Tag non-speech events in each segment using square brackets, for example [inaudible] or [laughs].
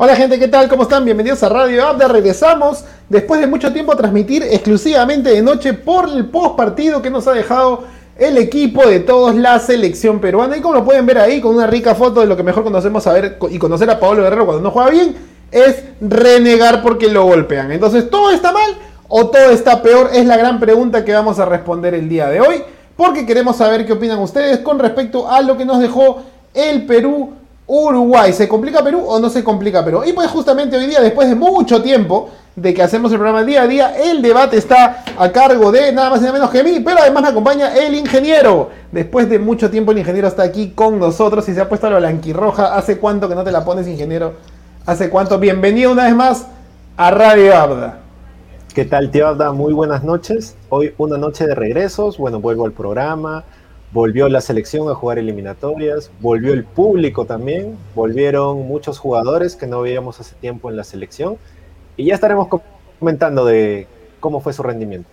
Hola gente, ¿qué tal? ¿Cómo están? Bienvenidos a Radio Abda. Regresamos después de mucho tiempo a transmitir exclusivamente de noche por el post partido que nos ha dejado el equipo de todos, la selección peruana. Y como lo pueden ver ahí con una rica foto de lo que mejor conocemos saber y conocer a Pablo Guerrero cuando no juega bien, es renegar porque lo golpean. Entonces, ¿todo está mal o todo está peor? Es la gran pregunta que vamos a responder el día de hoy. Porque queremos saber qué opinan ustedes con respecto a lo que nos dejó el Perú Uruguay. ¿Se complica Perú o no se complica Perú? Y pues justamente hoy día, después de mucho tiempo de que hacemos el programa día a día, el debate está a cargo de nada más y nada menos que mí, pero además me acompaña el ingeniero. Después de mucho tiempo el ingeniero está aquí con nosotros y se ha puesto la blanquirroja. ¿Hace cuánto que no te la pones, ingeniero? ¿Hace cuánto? Bienvenido una vez más a Radio Abda. ¿Qué tal, tío Abda? Muy buenas noches. Hoy una noche de regresos. Bueno, vuelvo al programa volvió la selección a jugar eliminatorias, volvió el público también, volvieron muchos jugadores que no veíamos hace tiempo en la selección y ya estaremos comentando de cómo fue su rendimiento.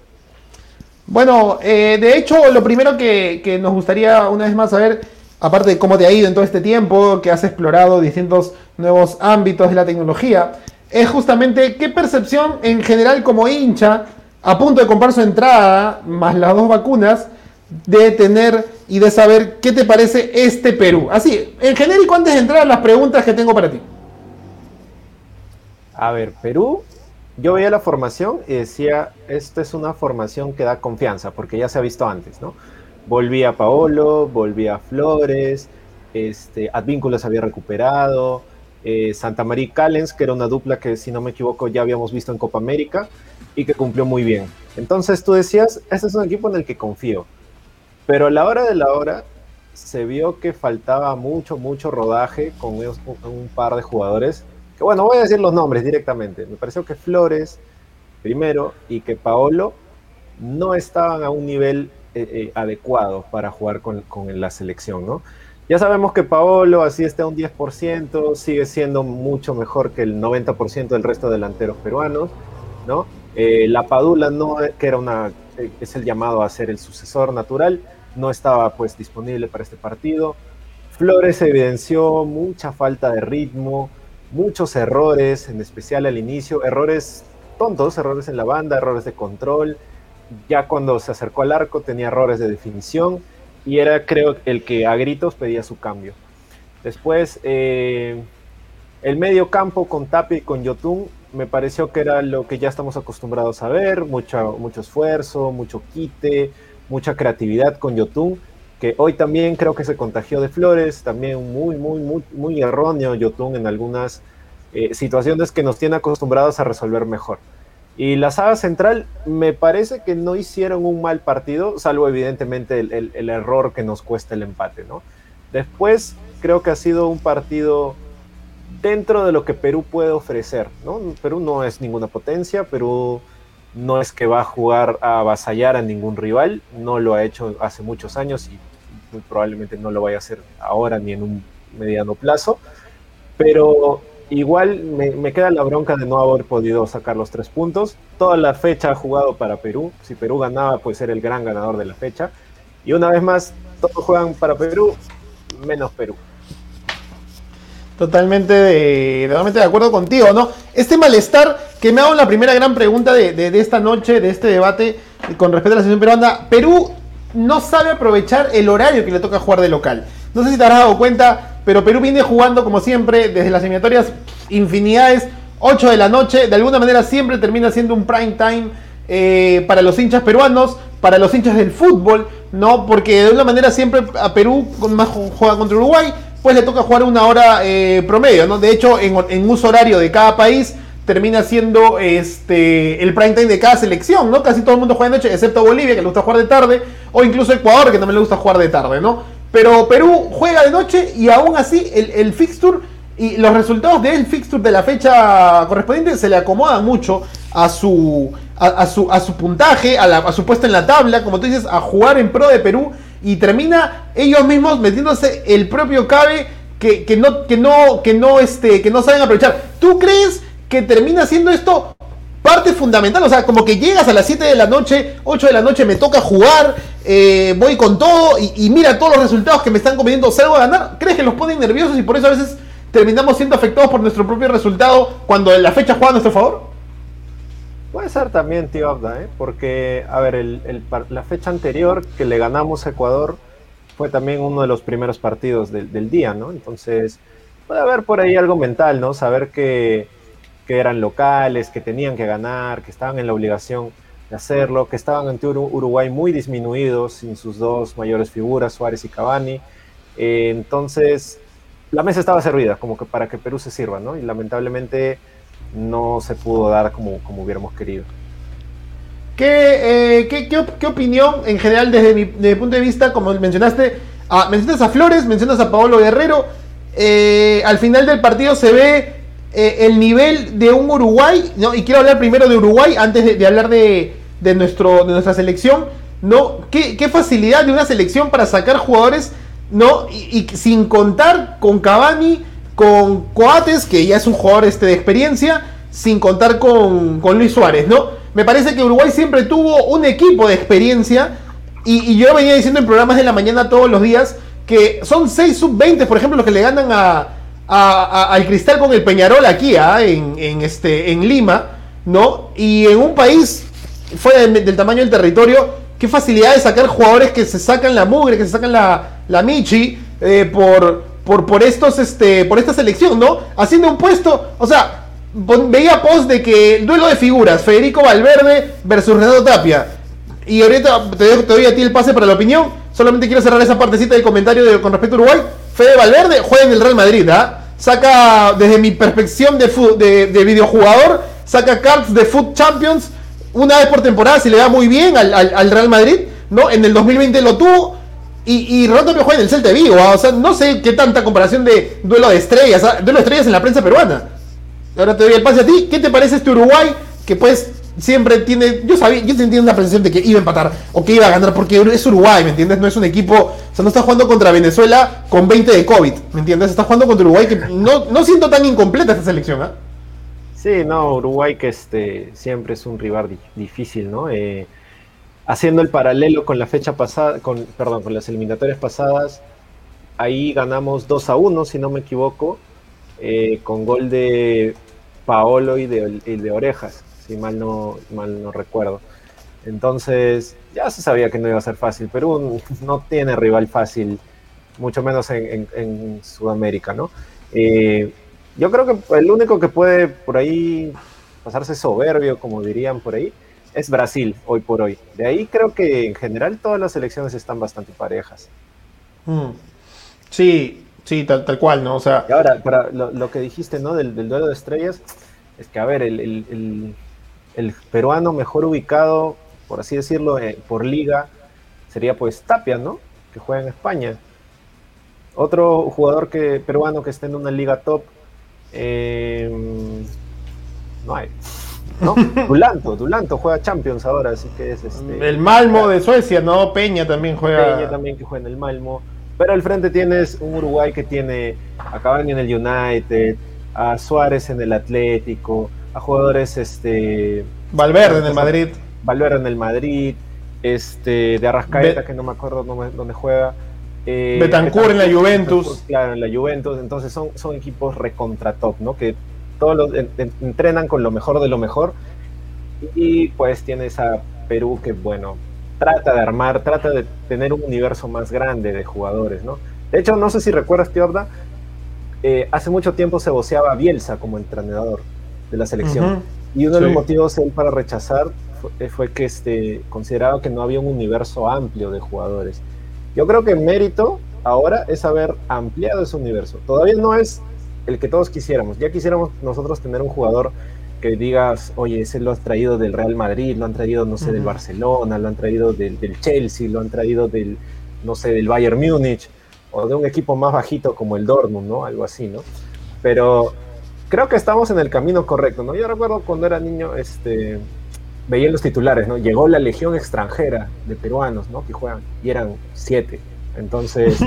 Bueno, eh, de hecho, lo primero que, nos gustaría una vez más saber, aparte de cómo te ha ido en todo este tiempo, que has explorado distintos nuevos ámbitos de la tecnología, es justamente qué percepción en general como hincha, a punto de comprar su entrada, más las dos vacunas, de tener y de saber qué te parece este Perú. Así, en genérico, antes de entrar a las preguntas que tengo para ti. A ver, Perú, yo veía la formación y decía, esta es una formación que da confianza, porque ya se ha visto antes, ¿no? Volvía Paolo, volvía Flores, este, Advínculo se había recuperado, eh, Santa María Callens, que era una dupla que, si no me equivoco, ya habíamos visto en Copa América y que cumplió muy bien. Entonces tú decías, este es un equipo en el que confío. Pero a la hora de la hora se vio que faltaba mucho, mucho rodaje con un, par de jugadores. Que bueno, voy a decir los nombres directamente. Me pareció que Flores, primero, y que Paolo no estaban a un nivel eh, eh, adecuado para jugar con, la selección, ¿no? Ya sabemos que Paolo, así está un 10%, sigue siendo mucho mejor que el 90% del resto de delanteros peruanos, ¿no? Eh, la Padula no, que era una, es el llamado a ser el sucesor natural, no estaba pues disponible para este partido. Flores evidenció mucha falta de ritmo, muchos errores, en especial al inicio, errores tontos, errores en la banda, errores de control. Ya cuando se acercó al arco tenía errores de definición y era creo el que a gritos pedía su cambio. Después eh, el medio campo con Tapi y con Yotun me pareció que era lo que ya estamos acostumbrados a ver, mucho, mucho esfuerzo, mucho quite, mucha creatividad con Yotun, que hoy también creo que se contagió de Flores, también muy, muy, muy, muy erróneo Yotun en algunas eh, situaciones que nos tiene acostumbrados a resolver mejor. Y la saga central me parece que no hicieron un mal partido, salvo evidentemente el, error que nos cuesta el empate, ¿no? Después creo que ha sido un partido dentro de lo que Perú puede ofrecer, ¿no? Perú no es ninguna potencia, Perú no es que va a jugar a avasallar a ningún rival, no lo ha hecho hace muchos años y muy probablemente no lo vaya a hacer ahora ni en un mediano plazo, pero igual me, queda la bronca de no haber podido sacar los tres puntos. Toda la fecha ha jugado para Perú, si Perú ganaba puede ser el gran ganador de la fecha, y una vez más todos juegan para Perú, menos Perú. Totalmente de, totalmente de acuerdo contigo, ¿no? Este malestar que me hago la primera gran pregunta de, esta noche, de este debate, con respecto a la selección peruana. Perú no sabe aprovechar el horario que le toca jugar de local. No sé si te habrás dado cuenta, pero Perú viene jugando como siempre desde las eliminatorias infinidades, 8 de la noche. De alguna manera siempre termina siendo un prime time eh, para los hinchas peruanos, para los hinchas del fútbol, ¿no? Porque de alguna manera siempre a Perú más juega contra Uruguay pues le toca jugar una hora eh, promedio, ¿no? De hecho, en, uso horario de cada país termina siendo este el prime time de cada selección, ¿no? Casi todo el mundo juega de noche, excepto Bolivia, que le gusta jugar de tarde, o incluso Ecuador, que también le gusta jugar de tarde, ¿no? Pero Perú juega de noche y aún así el, fixture y los resultados del fixture de la fecha correspondiente se le acomodan mucho a su, a, su, a su puntaje, a, a su puesto en la tabla, como tú dices, a jugar en pro de Perú y termina ellos mismos metiéndose el propio cabe que, no, que, no, que, no, este, que no saben aprovechar. ¿Tú crees que termina siendo esto parte fundamental? O sea, como que llegas a las 7 de la noche, 8 de la noche, me toca jugar, eh, voy con todo y, mira todos los resultados que me están conveniendo, salgo a ganar. ¿Crees que los ponen nerviosos y por eso a veces terminamos siendo afectados por nuestro propio resultado cuando la fecha juega a nuestro favor? Puede ser también, tío Abda, ¿eh? porque, a ver, la fecha anterior que le ganamos a Ecuador fue también uno de los primeros partidos del, día, ¿no? Entonces, puede haber por ahí algo mental, ¿no? Saber que, que, eran locales, que tenían que ganar, que estaban en la obligación de hacerlo, que estaban ante Uruguay muy disminuidos, sin sus dos mayores figuras, Suárez y Cavani. Eh, entonces, la mesa estaba servida, como que para que Perú se sirva, ¿no? Y lamentablemente no se pudo dar como, como hubiéramos querido. ¿Qué, eh, qué, qué, opinión en general desde mi, punto de vista, como mencionaste, a, mencionas a Flores, mencionas a Paolo Guerrero, eh, al final del partido se ve eh, el nivel de un Uruguay, ¿no? y quiero hablar primero de Uruguay antes de, hablar de, de, nuestro, de nuestra selección, ¿no? ¿Qué, ¿Qué, facilidad de una selección para sacar jugadores, ¿no? Y, y, sin contar con Cavani, con Coates, que ya es un jugador este, de experiencia, sin contar con, con Luis Suárez, ¿no? Me parece que Uruguay siempre tuvo un equipo de experiencia y, yo venía diciendo en programas de la mañana todos los días que son 6 sub-20, por ejemplo, los que le ganan a, al Cristal con el Peñarol aquí, ¿ah? en, este, en Lima, ¿no? Y en un país fuera del, tamaño del territorio, qué facilidad de sacar jugadores que se sacan la mugre, que se sacan la, la michi eh, por, por, por, estos, este, por esta selección, ¿no? Haciendo un puesto, o sea, veía post de que duelo de figuras, Federico Valverde versus Renato Tapia. Y ahorita te, doy a ti el pase para la opinión. Solamente quiero cerrar esa partecita del comentario con respecto a Uruguay. Fede Valverde juega en el Real Madrid, ¿ah? Saca, desde mi perspectiva de, de, videojugador, saca cards de Foot Champions una vez por temporada, si le va muy bien al, Real Madrid, ¿no? En el 2020 lo tuvo. Y, y Tapia juega en el Celta de Vigo, ¿ah? o sea, no sé qué tanta comparación de duelo de estrellas, ¿ah? duelo de estrellas en la prensa peruana. Ahora te doy el pase a ti. ¿Qué te parece este Uruguay? Que pues siempre tiene. Yo sabía, yo tenía una percepción de que iba a empatar o que iba a ganar porque es Uruguay, ¿me entiendes? No es un equipo. O sea, no está jugando contra Venezuela con 20 de COVID, ¿me entiendes? Está jugando contra Uruguay que no, no siento tan incompleta esta selección, ¿ah? Sí, no, Uruguay que este siempre es un rival difícil, ¿no? Eh, haciendo el paralelo con la fecha pasada, con, perdón, con las eliminatorias pasadas, ahí ganamos 2 a 1, si no me equivoco, eh, con gol de Paolo y de, de Orejas, si mal no, mal no recuerdo. Entonces, ya se sabía que no iba a ser fácil. Perú [laughs] no tiene rival fácil, mucho menos en, Sudamérica, ¿no? Eh, yo creo que el único que puede por ahí pasarse soberbio, como dirían por ahí, es Brasil, hoy por hoy. De ahí creo que en general todas las elecciones están bastante parejas. Mm. Sí, Sí, tal, tal cual, ¿no? O sea. Y ahora, para lo, que dijiste, ¿no? Del, duelo de estrellas, es que, a ver, el, peruano mejor ubicado, por así decirlo, eh, por liga, sería pues Tapia, ¿no? Que juega en España. Otro jugador que, peruano que esté en una liga top, em, no hay. ¿no? [laughs] Dulanto, Dulanto juega Champions ahora, así que es este. El Malmo de Suecia, ¿no? Peña también juega. Peña también que juega en el Malmo. Pero al frente tienes un Uruguay que tiene a Cavani en el United, a Suárez en el Atlético, a jugadores este Valverde en el Madrid. Valverde en el Madrid, este de Arrascaeta, que no me acuerdo dónde, juega. Eh, Betancourt en la Juventus. Claro, en la Juventus. Entonces son, son equipos recontra top, ¿no? Que todos los, entrenan con lo mejor de lo mejor. Y pues tienes a Perú que, bueno, trata de armar, trata de tener un universo más grande de jugadores, ¿no? De hecho, no sé si recuerdas, Tiorda, eh, hace mucho tiempo se voceaba a Bielsa como entrenador de la selección. Y uno de los motivos él para rechazar eh, fue, que este, consideraba que no había un universo amplio de jugadores. Yo creo que el mérito ahora es haber ampliado ese universo. Todavía no es el que todos quisiéramos. Ya quisiéramos nosotros tener un jugador que digas, oye, ese lo han traído del Real Madrid, lo han traído, no sé, del Barcelona, lo han traído del, Chelsea, lo han traído del, no sé, del Bayern Múnich, o de un equipo más bajito como el Dortmund, ¿no? Algo así, ¿no? Pero creo que estamos en el camino correcto, ¿no? Yo recuerdo cuando era niño, este, veía los titulares, ¿no? Llegó la legión extranjera de peruanos, ¿no? Que juegan, y eran siete. Entonces,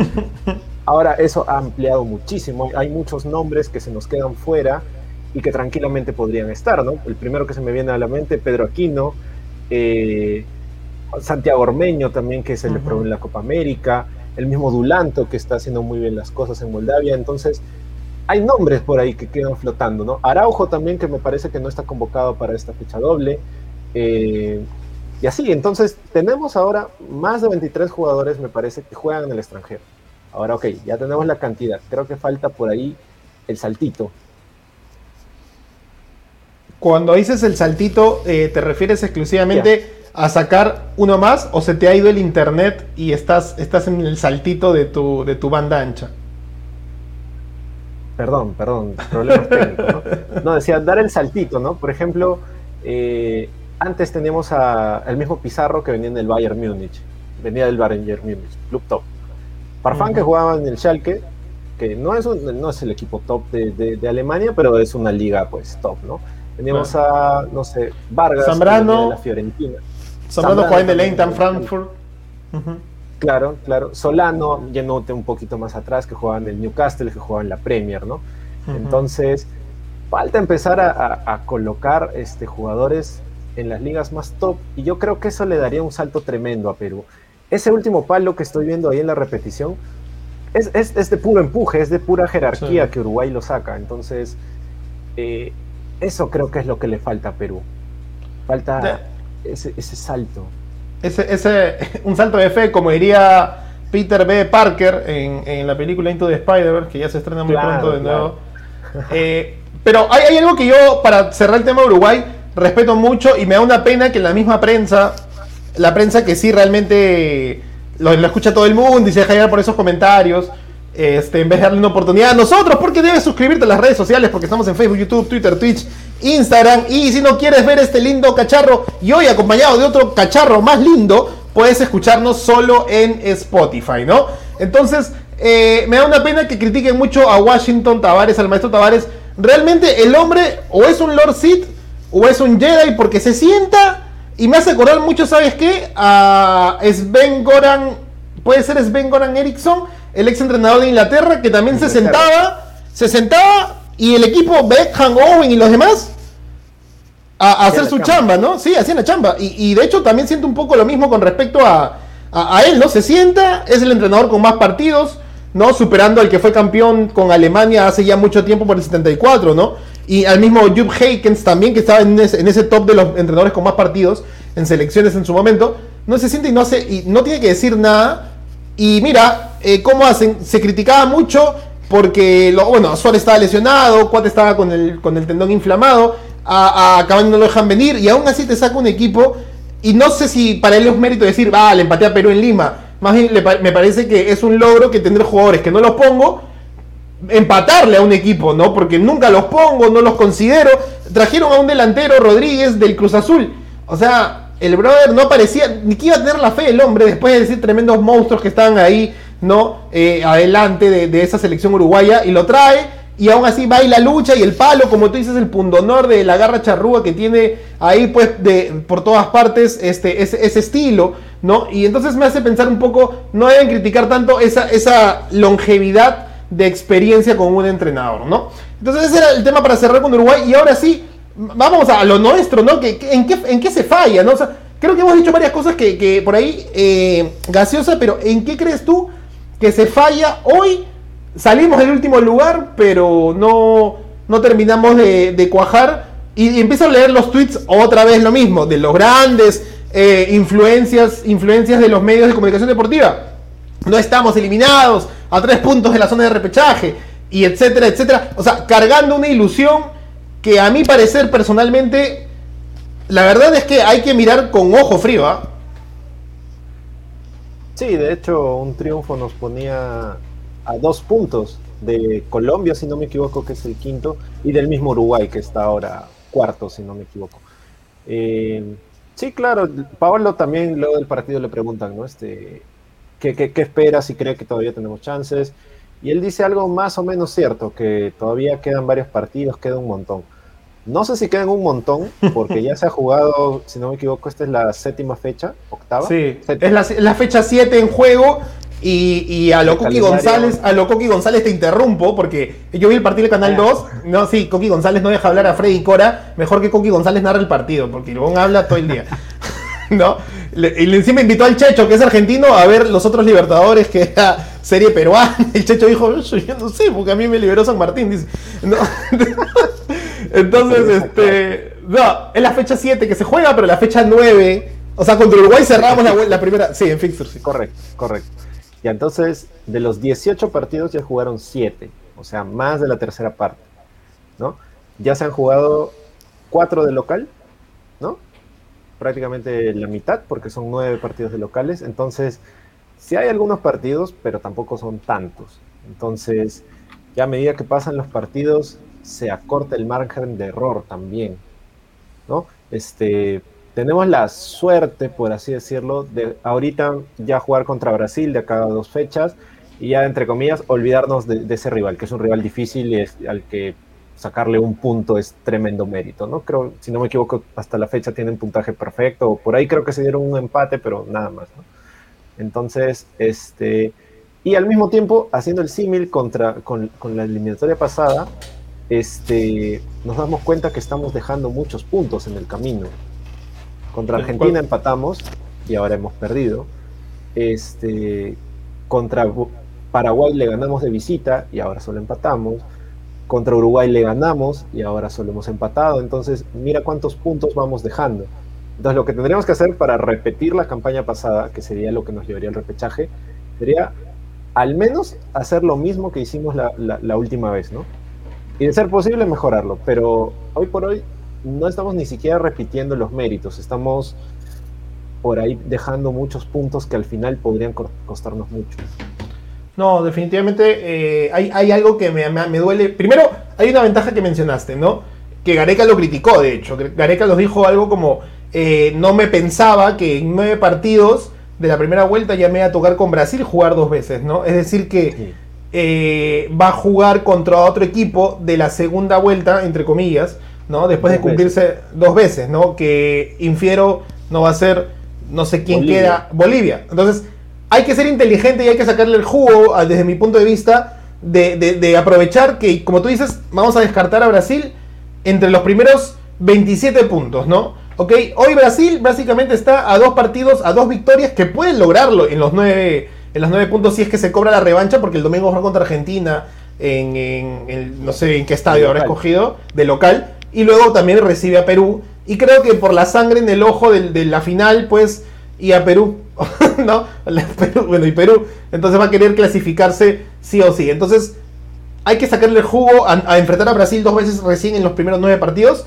[laughs] ahora eso ha ampliado muchísimo. Hay muchos nombres que se nos quedan fuera y que tranquilamente podrían estar, ¿no? El primero que se me viene a la mente, Pedro Aquino, eh, Santiago Ormeño también, que se le probó en la Copa América, el mismo Dulanto, que está haciendo muy bien las cosas en Moldavia. Entonces, hay nombres por ahí que quedan flotando, ¿no? Araujo también, que me parece que no está convocado para esta fecha doble. Eh, y así, entonces tenemos ahora más de 23 jugadores, me parece, que juegan en el extranjero. Ahora, ok, ya tenemos la cantidad. Creo que falta por ahí el saltito. Cuando dices el saltito, eh, ¿te refieres exclusivamente a sacar uno más o se te ha ido el internet y estás, estás en el saltito de tu, de tu banda ancha? Perdón, perdón, problemas técnicos, ¿no? No, decía, dar el saltito, ¿no? Por ejemplo, eh, antes teníamos al mismo Pizarro que venía en el Bayern Múnich, venía del Bayern Múnich, club top. Parfán que jugaba en el Schalke, que no es, no es el equipo top de, Alemania, pero es una liga pues top, ¿no? Teníamos a, no sé, Vargas, Zambrano, de la Fiorentina. Zambrano jugaba en el Eintracht Frankfurt. Claro, claro. Solano, yéndote un poquito más atrás, que jugaba en el Newcastle, que jugaba en la Premier, ¿no? Entonces, falta empezar a, colocar este, jugadores en las ligas más top y yo creo que eso le daría un salto tremendo a Perú. Ese último palo que estoy viendo ahí en la repetición es, es, de puro empuje, es de pura jerarquía que Uruguay lo saca. Entonces, eh, eso creo que es lo que le falta a Perú. Falta ese, ese salto ese, ese, [laughs] un salto de fe, como diría Peter B. Parker en, la película Into the Spider-Verse, que ya se estrena muy pronto de nuevo. Eh, pero hay, algo que yo, para cerrar el tema de Uruguay, respeto mucho y me da una pena que la misma prensa, la prensa que sí realmente lo, escucha todo el mundo y se deja llevar por esos comentarios, este, en vez de darle una oportunidad a nosotros, porque debes suscribirte a las redes sociales, porque estamos en Facebook, YouTube, Twitter, Twitch, Instagram. Y si no quieres ver este lindo cacharro y hoy acompañado de otro cacharro más lindo, puedes escucharnos solo en Spotify, ¿no? Entonces, eh, me da una pena que critiquen mucho a Washington Tavares, al maestro Tavares. Realmente el hombre o es un Lord Sith o es un Jedi porque se sienta y me hace acordar mucho, ¿sabes qué? A Sven Goran, puede ser Sven Goran Eriksson el ex entrenador de Inglaterra, que también se sentaba, se sentaba y el equipo Beckham, Owen y los demás a, hacer su chamba. ¿no? Sí, hacían la chamba. Y, de hecho también siento un poco lo mismo con respecto a, a, él, ¿no? Se sienta, es el entrenador con más partidos, ¿no? Superando al que fue campeón con Alemania hace ya mucho tiempo por el 74, ¿no? Y al mismo Jupp Heykens también, que estaba en ese, en ese top de los entrenadores con más partidos en selecciones en su momento, no se siente y no, hace, y no tiene que decir nada y mira, eh, ¿cómo hacen? Se criticaba mucho porque, lo, bueno, Suárez estaba lesionado, Cuate estaba con el, con el tendón inflamado, a, a no lo dejan venir y aún así te saca un equipo y no sé si para él es mérito decir, va, le empaté a Perú en Lima. Más bien me parece que es un logro que tendré jugadores que no los pongo, empatarle a un equipo, ¿no? Porque nunca los pongo, no los considero. Trajeron a un delantero, Rodríguez, del Cruz Azul. O sea, el brother no parecía, ni que iba a tener la fe el hombre después de decir tremendos monstruos que estaban ahí, ¿no? Eh, adelante de, esa selección uruguaya y lo trae. Y aún así va y la lucha y el palo, como tú dices, el pundonor de la garra charrúa que tiene ahí, pues, de, por todas partes, este, ese, estilo, ¿no? Y entonces me hace pensar un poco, no deben criticar tanto esa, esa longevidad de experiencia con un entrenador, ¿no? Entonces ese era el tema para cerrar con Uruguay. Y ahora sí, vamos a lo nuestro, ¿no? ¿En qué, en qué se falla, no? creo que hemos dicho varias cosas que, por ahí, eh, gaseosa, pero ¿en qué crees tú que se falla hoy? Salimos del último lugar, pero no, no terminamos de, cuajar. Y, empiezo a leer los tweets otra vez lo mismo, de los grandes eh, influencias, influencias de los medios de comunicación deportiva. No estamos eliminados a tres puntos de la zona de repechaje, y etcétera, etcétera. O sea, cargando una ilusión que a mi parecer personalmente, la verdad es que hay que mirar con ojo frío. ¿ah? Sí, de hecho, un triunfo nos ponía a dos puntos de Colombia, si no me equivoco, que es el quinto, y del mismo Uruguay, que está ahora cuarto, si no me equivoco. Eh, sí, claro, Pablo también luego del partido le preguntan, ¿no? Este, ¿qué, qué, qué espera si cree que todavía tenemos chances? Y él dice algo más o menos cierto, que todavía quedan varios partidos, queda un montón. No sé si quedan un montón, porque ya se ha jugado, si no me equivoco, esta es la séptima fecha, octava. Sí, es la, fecha 7 en juego. Y, a lo Coqui González, a lo Coqui González te interrumpo, porque yo vi el partido de Canal 2. Ah. No, sí, Coqui González no deja hablar a Freddy Cora. Mejor que Coqui González narra el partido, porque Luego habla todo el día. [laughs] ¿no? y encima invitó al Checho, que es argentino, a ver los otros Libertadores, que era serie peruana. [laughs] El Checho dijo, yo no sé, porque a mí me liberó San Martín, dice. [laughs] Entonces, este... No, es la fecha 7 que se juega, pero la fecha 9... O sea, contra Uruguay cerramos la, la primera... Sí, en Fixer, sí. Correcto, correcto. Y entonces, de los 18 partidos ya jugaron 7, o sea, más de la tercera parte, ¿no? Ya se han jugado 4 de local, ¿no? Prácticamente la mitad, porque son 9 partidos de locales. Entonces, sí hay algunos partidos, pero tampoco son tantos. Entonces, ya a medida que pasan los partidos, se acorta el margen de error también, ¿no? Este, tenemos la suerte, por así decirlo, de ahorita ya jugar contra Brasil de cada dos fechas y ya, entre comillas, olvidarnos de, ese rival, que es un rival difícil y al que sacarle un punto es tremendo mérito, ¿no? Creo, si no me equivoco, hasta la fecha tienen puntaje perfecto, por ahí creo que se dieron un empate, pero nada más. Entonces, este, y al mismo tiempo, haciendo el símil con, con la eliminatoria pasada, este, nos damos cuenta que estamos dejando muchos puntos en el camino. Contra Argentina empatamos y ahora hemos perdido. Este, contra Paraguay le ganamos de visita y ahora solo empatamos. Contra Uruguay le ganamos y ahora solo hemos empatado. Entonces, mira cuántos puntos vamos dejando. Entonces, lo que tendríamos que hacer para repetir la campaña pasada, que sería lo que nos llevaría al repechaje, sería al menos hacer lo mismo que hicimos la, la última vez, ¿no? Y de ser posible, mejorarlo. Pero hoy por hoy no estamos ni siquiera repitiendo los méritos, estamos por ahí dejando muchos puntos que al final podrían costarnos mucho. No, definitivamente eh, hay, algo que me, duele. Primero, hay una ventaja que mencionaste, ¿no? Que Gareca lo criticó, de hecho. Gareca nos dijo algo como, eh, no me pensaba que en nueve partidos de la primera vuelta ya me iba a tocar con Brasil jugar dos veces, ¿no? Es decir que eh, va a jugar contra otro equipo de la segunda vuelta, entre comillas, ¿no? Después de cumplirse dos veces, ¿no? Que infiero no va a ser, no sé quién queda, Bolivia. Entonces, hay que ser inteligente y hay que sacarle el jugo, desde mi punto de vista, de, aprovechar que, como tú dices, vamos a descartar a Brasil entre los primeros 27 puntos, ¿no? Ok, hoy Brasil básicamente está a dos partidos, a dos victorias que pueden lograrlo en los nueve, en los nueve puntos si es que se cobra la revancha, porque el domingo va contra Argentina en, no sé en qué estadio habrá escogido, de local y luego también recibe a Perú. Y creo que por la sangre en el ojo de, la final, pues, y a Perú, [laughs] ¿no? bueno, y Perú, entonces va a querer clasificarse sí o sí. Entonces, hay que sacarle el jugo a, enfrentar a Brasil dos veces recién en los primeros nueve partidos.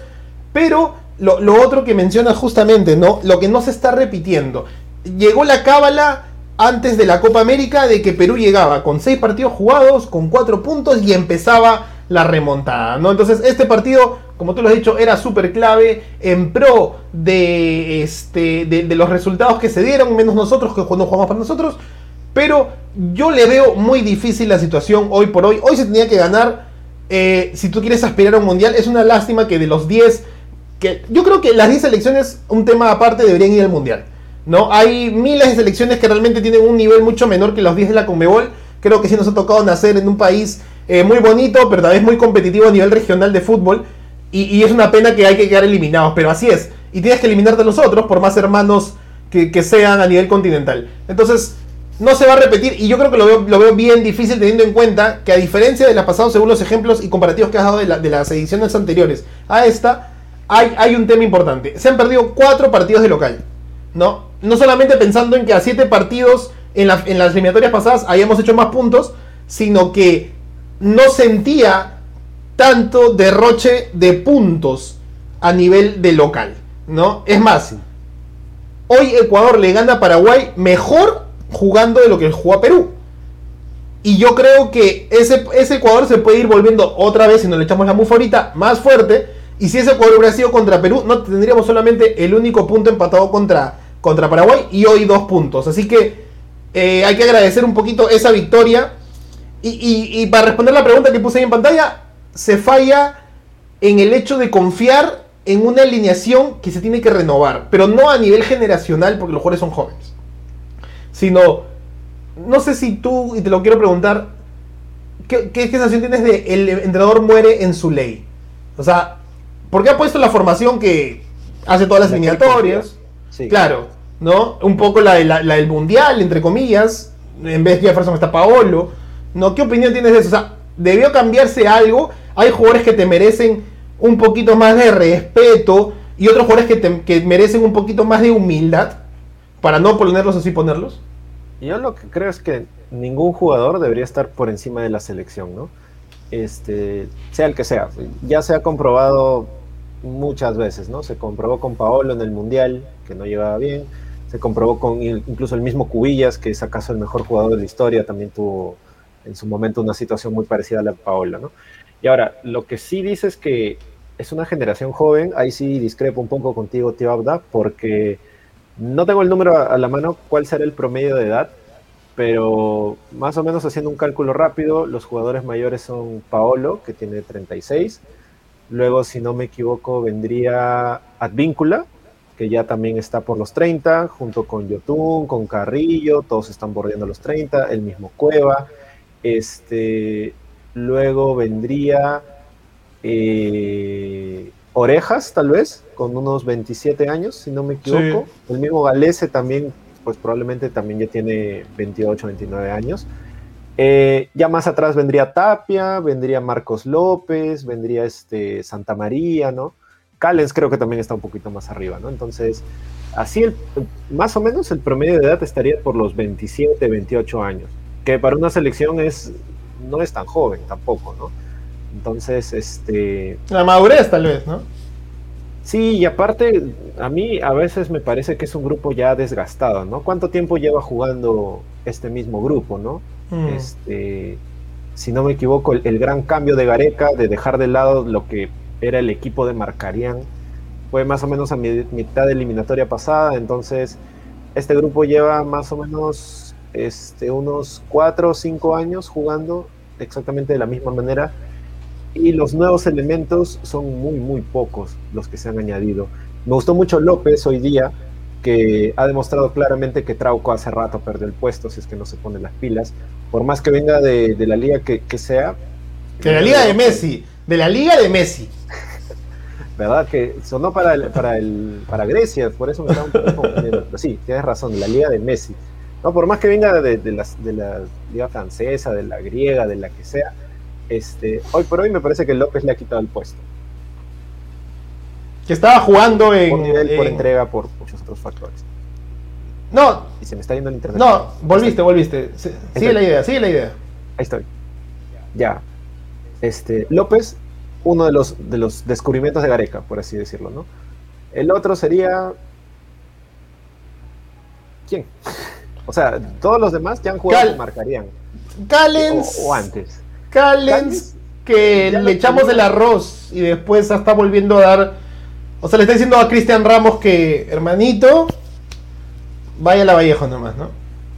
Pero lo, lo, otro que menciona justamente, ¿no? Lo que no se está repitiendo. Llegó la cábala antes de la Copa América de que Perú llegaba con seis partidos jugados, con cuatro puntos y empezaba la remontada, ¿no? Entonces, este partido, como tú lo has dicho, era súper clave en pro de, este, de, los resultados que se dieron, menos nosotros que cuando jugamos para nosotros. Pero yo le veo muy difícil la situación hoy por hoy. Hoy se tenía que ganar. Eh, si tú quieres aspirar a un mundial, es una lástima que de los 10, que yo creo que las 10 selecciones, un tema aparte, deberían ir al mundial. ¿No? Hay miles de selecciones que realmente tienen un nivel mucho menor que los 10 de la Conmebol. Creo que sí nos ha tocado nacer en un país eh, muy bonito, pero también muy competitivo a nivel regional de fútbol. Y, es una pena que hay que quedar eliminados, pero así es. Y tienes que eliminarte a los otros, por más hermanos que, sean a nivel continental. Entonces, no se va a repetir y yo creo que lo veo, lo veo bien difícil teniendo en cuenta que a diferencia de las pasadas, según los ejemplos y comparativos que has dado de, de las ediciones anteriores a esta, hay, hay, un tema importante. Se han perdido cuatro partidos de local. ¿no? No solamente pensando en que a siete partidos en, en las eliminatorias pasadas hayamos hecho más puntos, sino que no sentía tanto derroche de puntos a nivel de local, ¿no? Es más, hoy Ecuador le gana a Paraguay mejor jugando de lo que jugó a Perú. Y yo creo que ese, ese Ecuador se puede ir volviendo otra vez, si nos le echamos la mufa ahorita, más fuerte. Y si ese Ecuador hubiera sido contra Perú, no tendríamos solamente el único punto empatado contra, contra Paraguay y hoy dos puntos. Así que eh, hay que agradecer un poquito esa victoria y, para responder la pregunta que puse ahí en pantalla, se falla en el hecho de confiar en una alineación que se tiene que renovar, pero no a nivel generacional porque los jugadores son jóvenes, sino, no sé si tú, y te lo quiero preguntar, ¿qué, qué sensación tienes de el entrenador muere en su ley? O sea, ¿por qué ha puesto la formación que hace todas las eliminatorias? Claro, ¿no? Un poco la, del mundial, entre comillas. En vez de Jefferson está Paolo. ¿No? ¿Qué opinión tienes de eso? O sea, ¿debió cambiarse algo? Hay jugadores que te merecen un poquito más de respeto y otros jugadores que, que merecen un poquito más de humildad para no ponerlos así ponerlos. Yo lo que creo es que ningún jugador debería estar por encima de la selección, ¿no? Este, sea el que sea. Ya se ha comprobado muchas veces, ¿no? Se comprobó con Paolo en el Mundial, que no llevaba bien. Se comprobó con incluso el mismo Cubillas, que es acaso el mejor jugador de la historia, también tuvo en su momento una situación muy parecida a la de Paolo, ¿no? Y ahora, lo que sí dice es que es una generación joven, ahí sí discrepo un poco contigo, tío Abda, porque no tengo el número a la mano, cuál será el promedio de edad, pero más o menos haciendo un cálculo rápido, los jugadores mayores son Paolo, que tiene 36, luego si no me equivoco vendría Advíncula, que ya también está por los 30, junto con Yotun, con Carrillo, todos están bordeando los 30, el mismo Cueva, este, luego vendría eh, Orejas, tal vez, con unos 27 años, si no me equivoco, el mismo Galese también pues probablemente también ya tiene 28, 29 años. Eh, ya más atrás vendría Tapia, vendría Marcos López, vendría este Santa María, ¿no? Callens creo que también está un poquito más arriba, ¿no? Entonces, así el, más o menos el promedio de edad estaría por los 27, 28 años, que para una selección es no es tan joven tampoco, ¿no? Entonces, este... La madurez tal vez, ¿no? Sí, y aparte, a mí a veces me parece que es un grupo ya desgastado, ¿no? ¿Cuánto tiempo lleva jugando este mismo grupo, no? Mm. Este, si no me equivoco, el, gran cambio de Gareca, de dejar de lado lo que era el equipo de Marcarián, fue más o menos a mitad de eliminatoria pasada, entonces este grupo lleva más o menos este, unos cuatro o cinco años jugando exactamente de la misma manera y los nuevos elementos son muy, muy pocos los que se han añadido. Me gustó mucho López hoy día, que ha demostrado claramente que Trauco hace rato perdió el puesto si es que no se pone las pilas. Por más que venga de, la liga que, sea. De la liga de Messi, de la liga de Messi. [laughs] ¿Verdad? Que sonó para, el, para, el, para Grecia, por eso me estaba un poco confundiendo. Pero sí, tienes razón, de la liga de Messi. No, por más que venga de, de, de la liga francesa, de la griega, de la que sea, este, hoy por hoy me parece que López le ha quitado el puesto. Que estaba jugando en. Por nivel, por entrega, por otros factores. No. Y se me está yendo el internet. No, volviste, volviste. Sigue la idea, sigue la idea. Ahí estoy. Ya. Este, López, uno de los, de los descubrimientos de Gareca, por así decirlo, ¿no? El otro sería. ¿Quién? O sea, todos los demás ya han jugado marcarían. Callens. o antes. Callens que le echamos el arroz y después está volviendo a dar. O sea, le está diciendo a Cristian Ramos que, hermanito, vaya a la Vallejo nomás, ¿no?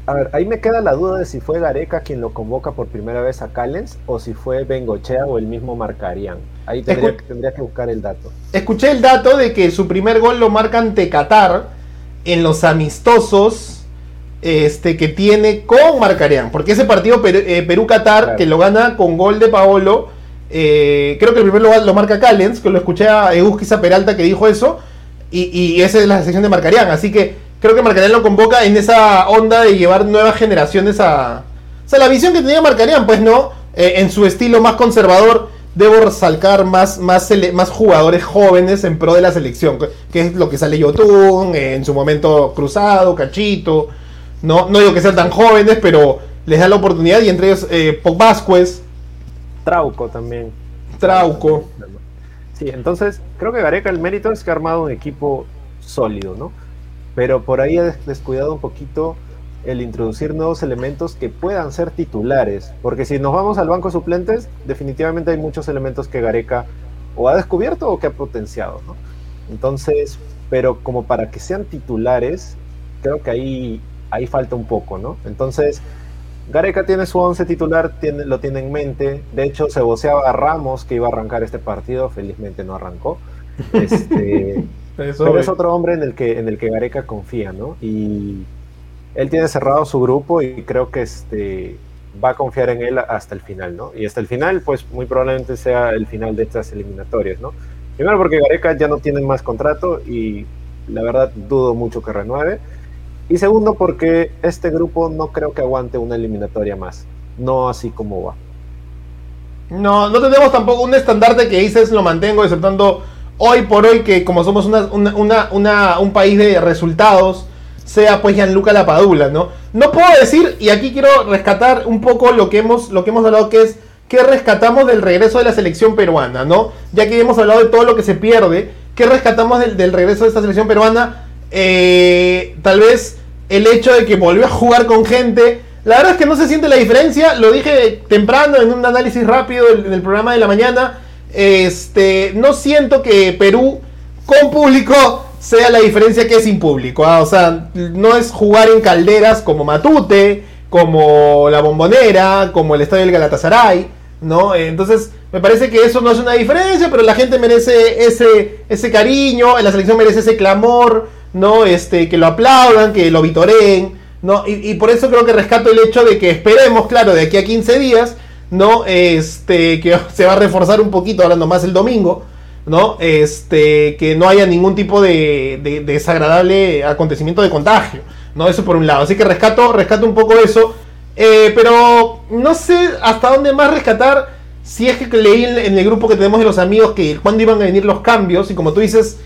A ver, ahí me queda la duda de si fue Gareca quien lo convoca por primera vez a Callens o si fue Bengochea o el mismo marcarían. Ahí tendría, tendría, que buscar el dato. Escuché el dato de que su primer gol lo marca ante Qatar en los amistosos este, que tiene con Marcarián. Porque ese partido eh, Perú-Catar, que lo gana con gol de Paolo, eh, creo que el primero lo, lo, marca Callens, que lo escuché a Eusquiza Peralta que dijo eso, y, esa es la sección de Marcarián. Así que creo que Marcarián lo convoca en esa onda de llevar nuevas generaciones a... O sea, la visión que tenía Marcarián, pues no, eh, en su estilo más conservador, debo resaltar más, más, más jugadores jóvenes en pro de la selección, que es lo que sale Yotun, en su momento Cruzado, Cachito, no, no digo que sean tan jóvenes, pero les da la oportunidad y entre ellos eh, Trauco también. Trauco. Sí, entonces creo que Gareca el mérito es que ha armado un equipo sólido, ¿no? Pero por ahí ha descuidado un poquito el introducir nuevos elementos que puedan ser titulares. Porque si nos vamos al banco de suplentes, definitivamente hay muchos elementos que Gareca o ha descubierto o que ha potenciado, ¿no? Entonces, pero como para que sean titulares, creo que ahí ahí falta un poco, ¿no? Entonces, Gareca tiene su once titular, tiene, lo tiene en mente. De hecho, se voceaba a Ramos que iba a arrancar este partido, felizmente no arrancó. [laughs] Este, pero es otro hombre en el, que, en el que Gareca confía, ¿no? Y él tiene cerrado su grupo y creo que este, va a confiar en él hasta el final, ¿no? Y hasta el final, pues muy probablemente sea el final de estas eliminatorias, ¿no? Primero porque Gareca ya no tiene más contrato y la verdad dudo mucho que renueve. Y segundo, porque este grupo no creo que aguante una eliminatoria más, no así como va. No, no tenemos tampoco un estandarte que dices lo mantengo, exceptando hoy por hoy que como somos un país de resultados, sea pues Gianluca Lapadula, ¿no? No puedo decir, y aquí quiero rescatar un poco lo que hemos, lo que hemos hablado, que es que rescatamos del regreso de la selección peruana, ¿no? Ya que hemos hablado de todo lo que se pierde, ¿qué rescatamos del, regreso de esta selección peruana? Eh, tal vez el hecho de que volvió a jugar con gente. La verdad es que no se siente la diferencia, lo dije temprano en un análisis rápido en el programa de la mañana. Este, no siento que Perú con público sea la diferencia que es sin público. ¿ah? O sea, no es jugar en calderas como Matute, como la Bombonera, como el Estadio del Galatasaray, ¿no? Entonces, me parece que eso no es una diferencia, pero la gente merece ese, ese cariño, la selección merece ese clamor, ¿no? Este, que lo aplaudan, que lo vitoreen, ¿no? Y, y por eso creo que rescato el hecho de que esperemos, claro, de aquí a 15 días, ¿no? Este, que [laughs] se va a reforzar un poquito, hablando más el domingo, ¿no? Este, que no haya ningún tipo de, desagradable acontecimiento de contagio, ¿no? Eso por un lado. Así que rescato, rescato un poco eso. Eh, pero no sé hasta dónde más rescatar. Si es que leí en el grupo que tenemos de los amigos que cuándo iban a venir los cambios. Y como tú dices,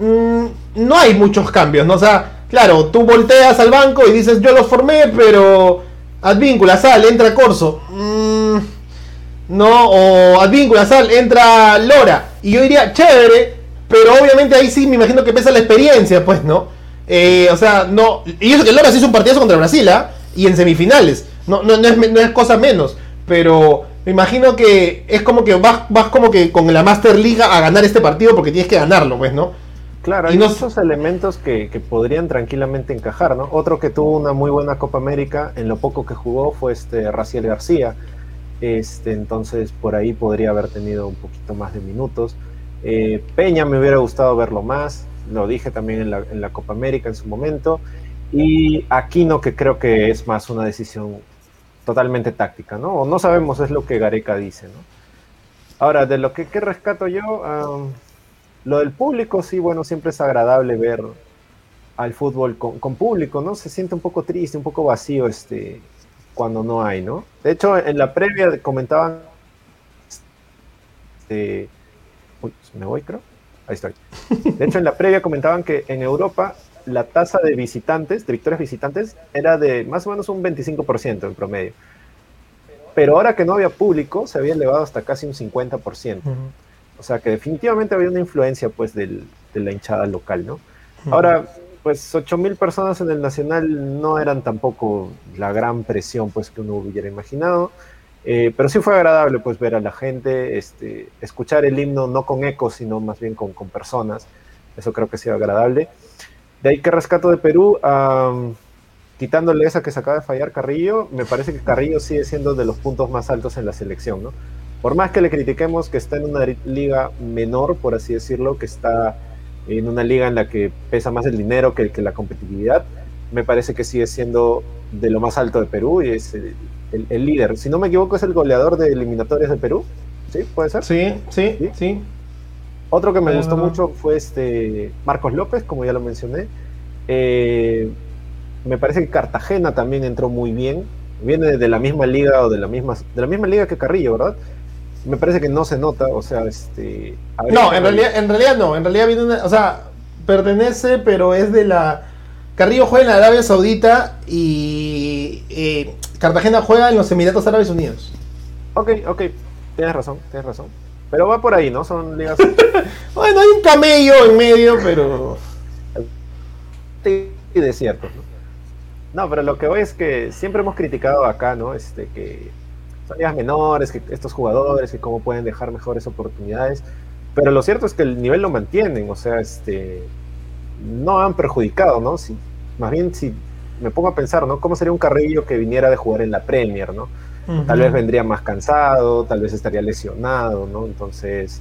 mm, no hay muchos cambios, ¿no? O sea, claro, tú volteas al banco y dices, yo los formé, pero Advíncula, sal, entra Corso. Mm, no, o Advíncula, sal, entra Lora. Y yo diría, chévere, pero obviamente ahí sí me imagino que pesa la experiencia, pues, ¿no? Eh, o sea, no. Y eso que Lora sí hizo un partidazo contra Brasil, ¿ah? Y en semifinales. No, no, es, no es cosa menos. Pero me imagino que es como que vas, vas como que con la Master Liga a ganar este partido porque tienes que ganarlo, pues, ¿no? Claro, hay muchos elementos que, podrían tranquilamente encajar, ¿no? Otro que tuvo una muy buena Copa América, en lo poco que jugó, fue este Raciel García. Este, entonces por ahí podría haber tenido un poquito más de minutos. Eh, Peña me hubiera gustado verlo más, lo dije también en la, en la, Copa América en su momento. Y Aquino, que creo que es más una decisión totalmente táctica, ¿no? O no sabemos, es lo que Gareca dice, ¿no? Ahora, de lo que, rescato yo, lo del público, sí, bueno, siempre es agradable ver al fútbol con, público, ¿no? Se siente un poco triste, un poco vacío este, cuando no hay, ¿no? De hecho, en la previa comentaban. Este, uy, me voy, creo. Ahí estoy. De hecho, en la previa comentaban que en Europa la tasa de visitantes, de victorias visitantes, era de más o menos un 25% en promedio. Pero ahora que no había público, se había elevado hasta casi un 50%. O sea que definitivamente había una influencia pues de la hinchada local, ¿no? Ahora, pues 8.000 personas en el Nacional no eran tampoco la gran presión pues que uno hubiera imaginado, eh, pero sí fue agradable pues ver a la gente, este, escuchar el himno no con ecos, sino más bien con, personas, eso creo que ha sido agradable. De ahí que rescato de Perú, quitándole esa que se acaba de fallar Carrillo, me parece que Carrillo sigue siendo de los puntos más altos en la selección, ¿no? Por más que le critiquemos que está en una liga menor, por así decirlo, que está en una liga en la que pesa más el dinero que, que la competitividad, me parece que sigue siendo de lo más alto de Perú y es el, líder. Si no me equivoco, es el goleador de eliminatorias de Perú. ¿Sí? ¿Puede ser? Sí, sí, sí. Otro que me gustó mucho fue este Marcos López, como ya lo mencioné. Eh, me parece que Cartagena también entró muy bien. Viene de la misma liga o de la misma, de la misma liga que Carrillo, ¿verdad? Me parece que no se nota, o sea, este... No, en realidad, en realidad no, en realidad viene o sea, pertenece, pero es de la... Carrillo juega en la Arabia Saudita y eh, Cartagena juega en los Emiratos Árabes Unidos. Ok, ok, tienes razón, tienes razón. Pero va por ahí, ¿no? Son ligas... [laughs] bueno, hay un camello en medio, pero... Sí, de cierto, ¿no? No, pero lo que voy es que siempre hemos criticado acá, ¿no? Este, que menores, que estos jugadores, que cómo pueden dejar mejores oportunidades. Pero lo cierto es que el nivel lo mantienen, o sea, este, no han perjudicado, ¿no? Si, más bien, si me pongo a pensar, ¿no? ¿Cómo sería un Carrillo que viniera de jugar en la Premier, ¿no? Tal vez vendría más cansado, tal vez estaría lesionado, ¿no? Entonces,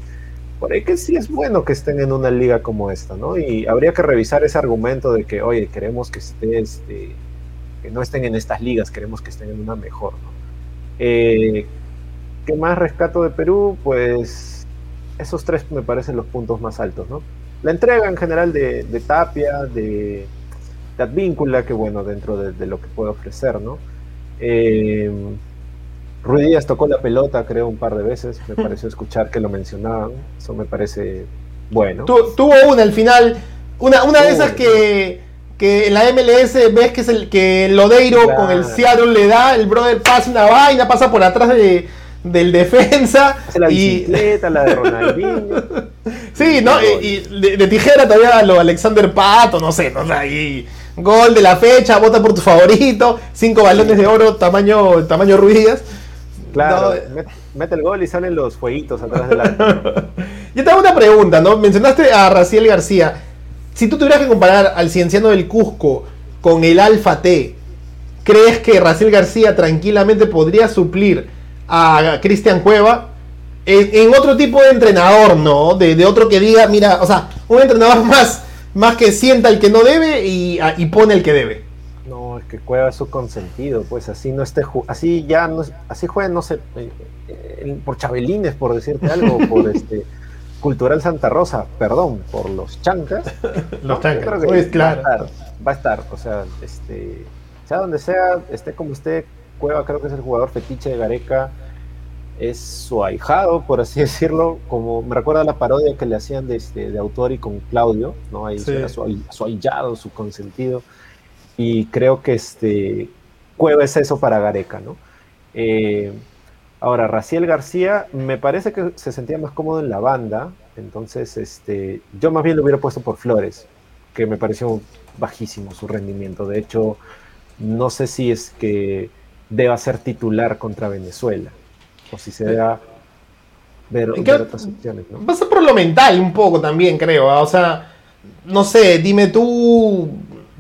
por ahí que sí es bueno que estén en una liga como esta, ¿no? Y habría que revisar ese argumento de que, oye, queremos que esté, este, que no estén en estas ligas, queremos que estén en una mejor, ¿no? Eh, ¿Qué más rescato de Perú? Pues esos tres me parecen los puntos más altos, ¿no? la entrega en general de, Tapia, de, de, Advíncula, que bueno, dentro de, lo que puede ofrecer, ¿no? Eh, Díaz tocó la pelota, creo, un par de veces. Me [laughs] pareció escuchar que lo mencionaban. Eso me parece bueno. tuvo una al final. Una, una de esas que, que en la MLS ves que es el que Lodeiro con el Seattle le da, el brother pasa una vaina, pasa por atrás de, del defensa. la y... la de Ronaldinho. [laughs] sí, ¿no? Y, de, tijera todavía lo Alexander Pato, no sé, no sé, gol de la fecha, vota por tu favorito, cinco balones de oro, tamaño, tamaño. Claro, mete, el gol y salen los fueguitos atrás del [laughs] Yo te hago una pregunta, ¿no? Mencionaste a Raciel García. Si tú tuvieras que comparar al Cienciano del Cusco con el Alfa T, ¿crees que Raciel García tranquilamente podría suplir a Cristian Cueva en, otro tipo de entrenador, ¿no? De, otro que diga, mira, o sea, un entrenador [laughs] más, más que sienta el que no debe y, y pone el que debe. No, es que Cueva es su consentido, pues así no esté, así ya no, así juega, no sé, eh, eh, por Chabelines, por decirte algo, por [laughs] este Cultural Santa Rosa, perdón, por los chancas. [laughs] los chancas, pues, claro. Va a, estar, va a estar, o sea, este, sea donde sea, esté como esté, Cueva creo que es el jugador fetiche de Gareca, es su ahijado, por así [laughs] decirlo, como me recuerda la parodia que le hacían de, este, de Autori con Claudio, ¿no? Ahí su, su ahijado, su consentido, y creo que este, Cueva es eso para Gareca, ¿no? Eh, ahora, Raciel García me parece que se sentía más cómodo en la banda, entonces este, yo más bien lo hubiera puesto por Flores, que me pareció bajísimo su rendimiento, de hecho no sé si es que deba ser titular contra Venezuela o si se deba ver, otras opciones. ¿no? Pasa por lo mental un poco también, creo. ¿ah? O sea, no sé, dime tú,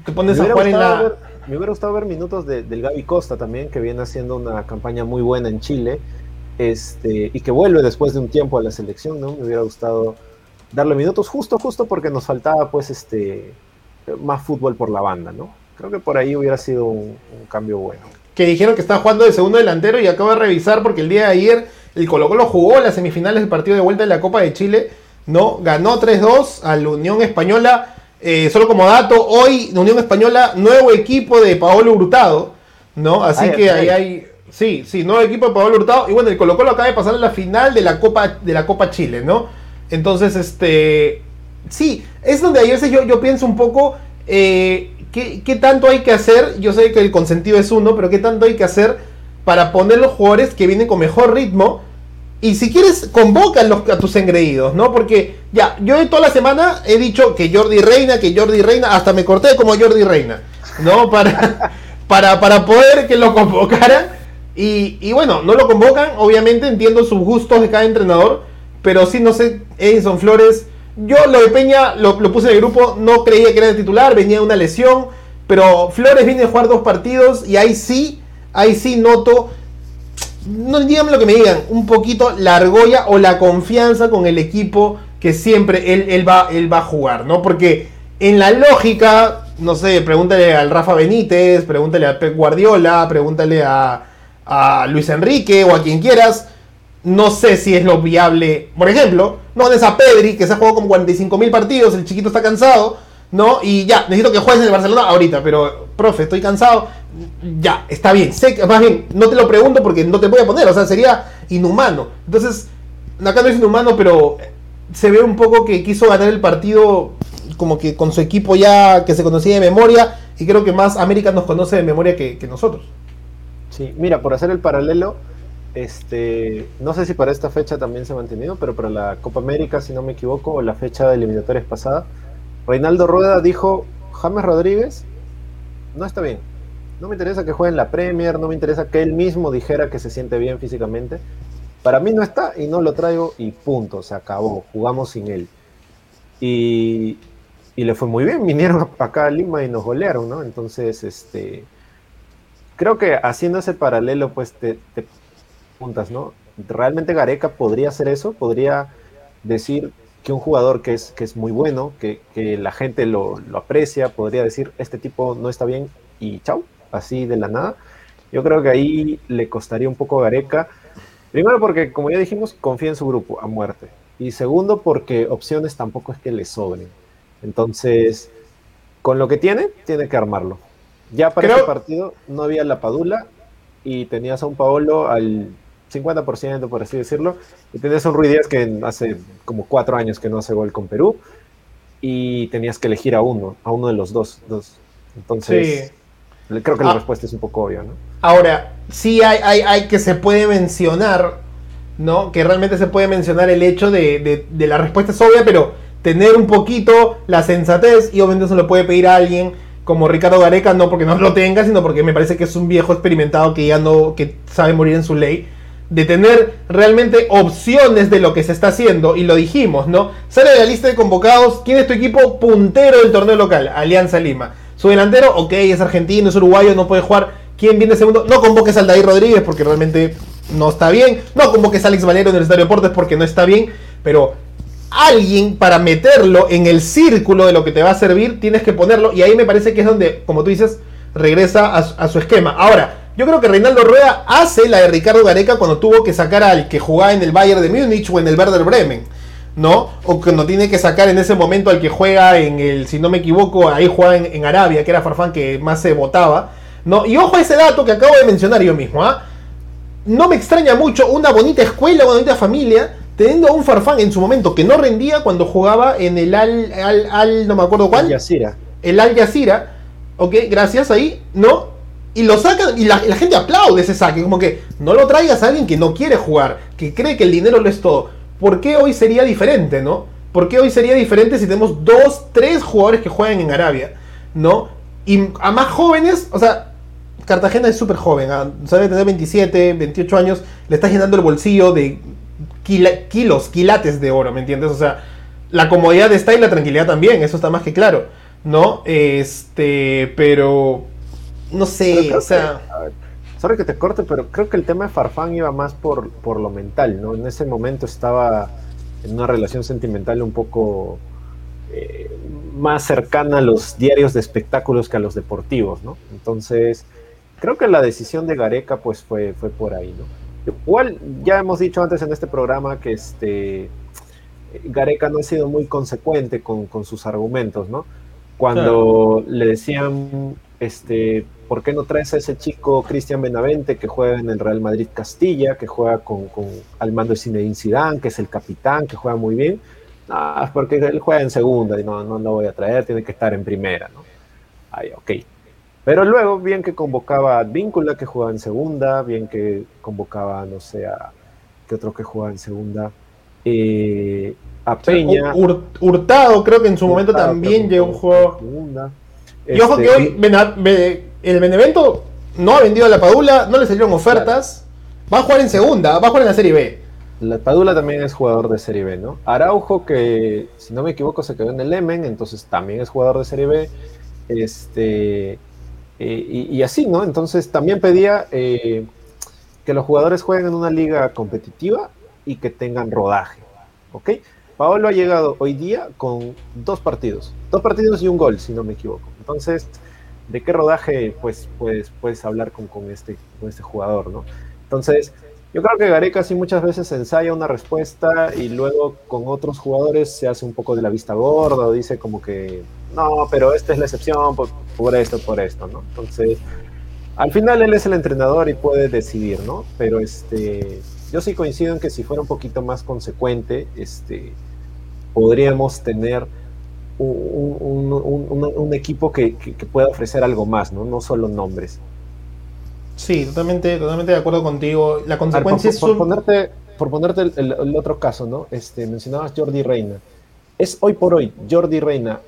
te pones a jugar en la... me hubiera gustado ver minutos del Gaby Costa también, que viene haciendo una campaña muy buena en Chile. Este, y que vuelve después de un tiempo a la selección, ¿no? Me hubiera gustado darle minutos justo, justo porque nos faltaba pues este más fútbol por la banda, ¿no? Creo que por ahí hubiera sido un, cambio bueno. Que dijeron que estaba jugando de segundo delantero y acabo de revisar porque el día de ayer el Colo Colo jugó las semifinales del partido de vuelta de la Copa de Chile, ¿no? Ganó 3-2 a la Unión Española. Eh, solo como dato, hoy la Unión Española, nuevo equipo de Paolo Hurtado, ¿no? Así que ahí hay, sí, sí, nuevo equipo de Paolo Hurtado. Y bueno, el Colo Colo acaba de pasar a la final de la Copa, de la Copa Chile, ¿no? Entonces, este, sí, es donde a veces yo, yo pienso un poco, eh, ¿qué, tanto hay que hacer? Yo sé que el consentido es uno, pero ¿qué tanto hay que hacer para poner los jugadores que vienen con mejor ritmo? Y si quieres, convoca a tus engreídos, ¿no? Porque ya, yo toda la semana he dicho que Jordi Reina, que Jordi Reina, hasta me corté como Jordi Reina, ¿no? [laughs] Para, para, para poder que lo convocaran. Y, y, bueno, no lo convocan, obviamente entiendo sus gustos de cada entrenador, pero sí, no sé, Edison Flores yo lo de Peña lo, puse en el grupo, no creía que era el titular, venía una lesión, pero Flores viene a jugar dos partidos y ahí sí, ahí sí noto, no díganme lo que me digan, un poquito la argolla o la confianza con el equipo que siempre él, va, él va a jugar, ¿no? Porque en la lógica, no sé, pregúntale al Rafa Benítez, pregúntale a Pep Guardiola, pregúntale a, a Luis Enrique o a quien quieras no sé si es lo viable. Por ejemplo, no es a Pedri, que se ha jugado como 45 mil partidos, el chiquito está cansado, ¿no? Y ya, necesito que juegues en el Barcelona ahorita, pero, profe, estoy cansado. Ya, está bien. Sé que, más bien, no te lo pregunto porque no te voy a poner, o sea, sería inhumano. Entonces, acá no es inhumano, pero se ve un poco que quiso ganar el partido como que con su equipo ya que se conocía de memoria, y creo que más América nos conoce de memoria que, nosotros. Sí, mira, por hacer el paralelo, este, no sé si para esta fecha también se ha mantenido, pero para la Copa América, si no me equivoco, o la fecha de eliminatorias pasada, Reinaldo Rueda dijo, James Rodríguez no está bien. No me interesa que juegue en la Premier, no me interesa que él mismo dijera que se siente bien físicamente. Para mí no está y no lo traigo y punto, se acabó, jugamos sin él. Y, le fue muy bien, [laughs] vinieron acá a Lima y nos golearon, ¿no? Entonces, este, creo que haciendo ese paralelo, pues te, te ¿no? ¿Realmente Gareca podría hacer eso? ¿Podría decir que un jugador que es, que es muy bueno, que, la gente lo, aprecia, podría decir, este tipo no está bien y chau, así de la nada? Yo creo que ahí le costaría un poco a Gareca. Primero porque, como ya dijimos, confía en su grupo a muerte. Y segundo, porque opciones tampoco es que le sobren. Entonces, con lo que tiene, tiene que armarlo. Ya para ese partido no había la Padula y tenías a un Paolo al 50%, por así decirlo, y tenías un Ruiz Díaz que hace como cuatro años que no hace gol con Perú, y tenías que elegir a uno, a uno de los dos. dos. Entonces, creo que la ah. respuesta es un poco obvia, ¿no? Ahora, sí hay, hay, hay, que se puede mencionar, ¿no? Que realmente se puede mencionar el hecho de, de, de la respuesta es obvia, pero tener un poquito la sensatez, y obviamente se lo puede pedir a alguien como Ricardo Gareca, no porque no lo tenga, sino porque me parece que es un viejo experimentado que ya no, que sabe morir en su ley, de tener realmente opciones de lo que se está haciendo, y lo dijimos, ¿no? Sale de la lista de convocados, ¿quién es tu equipo puntero del torneo local? Alianza Lima. Su delantero, ok, es argentino, es uruguayo, no puede jugar. ¿Quién viene segundo? No convoques al David Rodríguez porque realmente no está bien. No convoques a Alex Valero el Estadio Deportes porque no está bien. Pero alguien para meterlo en el círculo de lo que te va a servir, tienes que ponerlo. Y ahí me parece que es donde, como tú dices, regresa a, su esquema. Ahora, yo creo que Reinaldo Rueda hace la de Ricardo Gareca cuando tuvo que sacar al que jugaba en el Bayern de Múnich o en el Werder Bremen. ¿No? O cuando tiene que sacar en ese momento al que juega en el, si no me equivoco, ahí juega en, Arabia, que era Farfán que más se votaba. ¿No? Y ojo a ese dato que acabo de mencionar yo mismo. ¿ah? No me extraña mucho una bonita escuela, una bonita familia teniendo a un Farfán en su momento que no rendía cuando jugaba en el Al, al, no me acuerdo cuál. Al Jazeera. El Al Jazeera. Ok, gracias ahí, ¿no? Y lo sacan y la, gente aplaude ese saque. Como que no lo traigas a alguien que no quiere jugar, que cree que el dinero lo es todo. ¿Por qué hoy sería diferente, no? ¿Por qué hoy sería diferente si tenemos dos, tres jugadores que juegan en Arabia, ¿no? Y a más jóvenes, o sea, Cartagena es súper joven, ¿ah? tener 27, 28 años, le está llenando el bolsillo de kilos, quilates de oro, ¿me entiendes? O sea, la comodidad está y la tranquilidad también, eso está más que claro, ¿no? Este, pero no sé, o sea... sorry que te corte, pero creo que el tema de Farfán iba más por, por lo mental, ¿no? En ese momento estaba en una relación sentimental un poco eh, más cercana a los diarios de espectáculos que a los deportivos, ¿no? Entonces, creo que la decisión de Gareca pues fue, fue por ahí, ¿no? Igual ya hemos dicho antes en este programa que este Gareca no ha sido muy consecuente con, sus argumentos, ¿no? Cuando le decían, este, ¿por qué no traes a ese chico Cristian Benavente que juega en el Real Madrid Castilla, que juega con, al mando de Zinedine Zidane, que es el capitán, que juega muy bien? Ah, porque él juega en segunda y no, no lo voy a traer, tiene que estar en primera, ¿no? Ay, ok. Pero luego, bien que convocaba a Víncula, que jugaba en segunda, bien que convocaba, no sé, a qué otro que jugaba en segunda, eh, a Peña. Hurtado, creo que en su momento también llegó un juego. Segunda. Y ojo que este, hoy el Benevento no ha vendido a la Padula, no le salieron ofertas. Va a jugar en segunda, va a jugar en la Serie B. La Padula también es jugador de Serie B, ¿no? Araujo, que si no me equivoco se quedó en el Lemen, entonces también es jugador de Serie B. Este, eh, y, así, ¿no? Entonces también pedía eh, que los jugadores jueguen en una liga competitiva y que tengan rodaje, ¿ok? Paolo ha llegado hoy día con dos partidos, dos partidos y un gol, si no me equivoco. Entonces, ¿de qué rodaje pues, puedes, puedes hablar con, con, este, con este jugador, ¿no? Entonces, yo creo que Gareca sí muchas veces ensaya una respuesta y luego con otros jugadores se hace un poco de la vista gorda o dice como que no, pero esta es la excepción por, esto, por esto, ¿no? Entonces, al final él es el entrenador y puede decidir, ¿no? Pero este, yo sí coincido en que si fuera un poquito más consecuente, este, podríamos tener un, equipo que, pueda ofrecer algo más, ¿no? No solo nombres. Sí, totalmente, totalmente de acuerdo contigo. La consecuencia por, es. Por ponerte, por ponerte el, otro caso, ¿no? Este, mencionabas Jordi Reina. ¿Es hoy por hoy Jordi Reina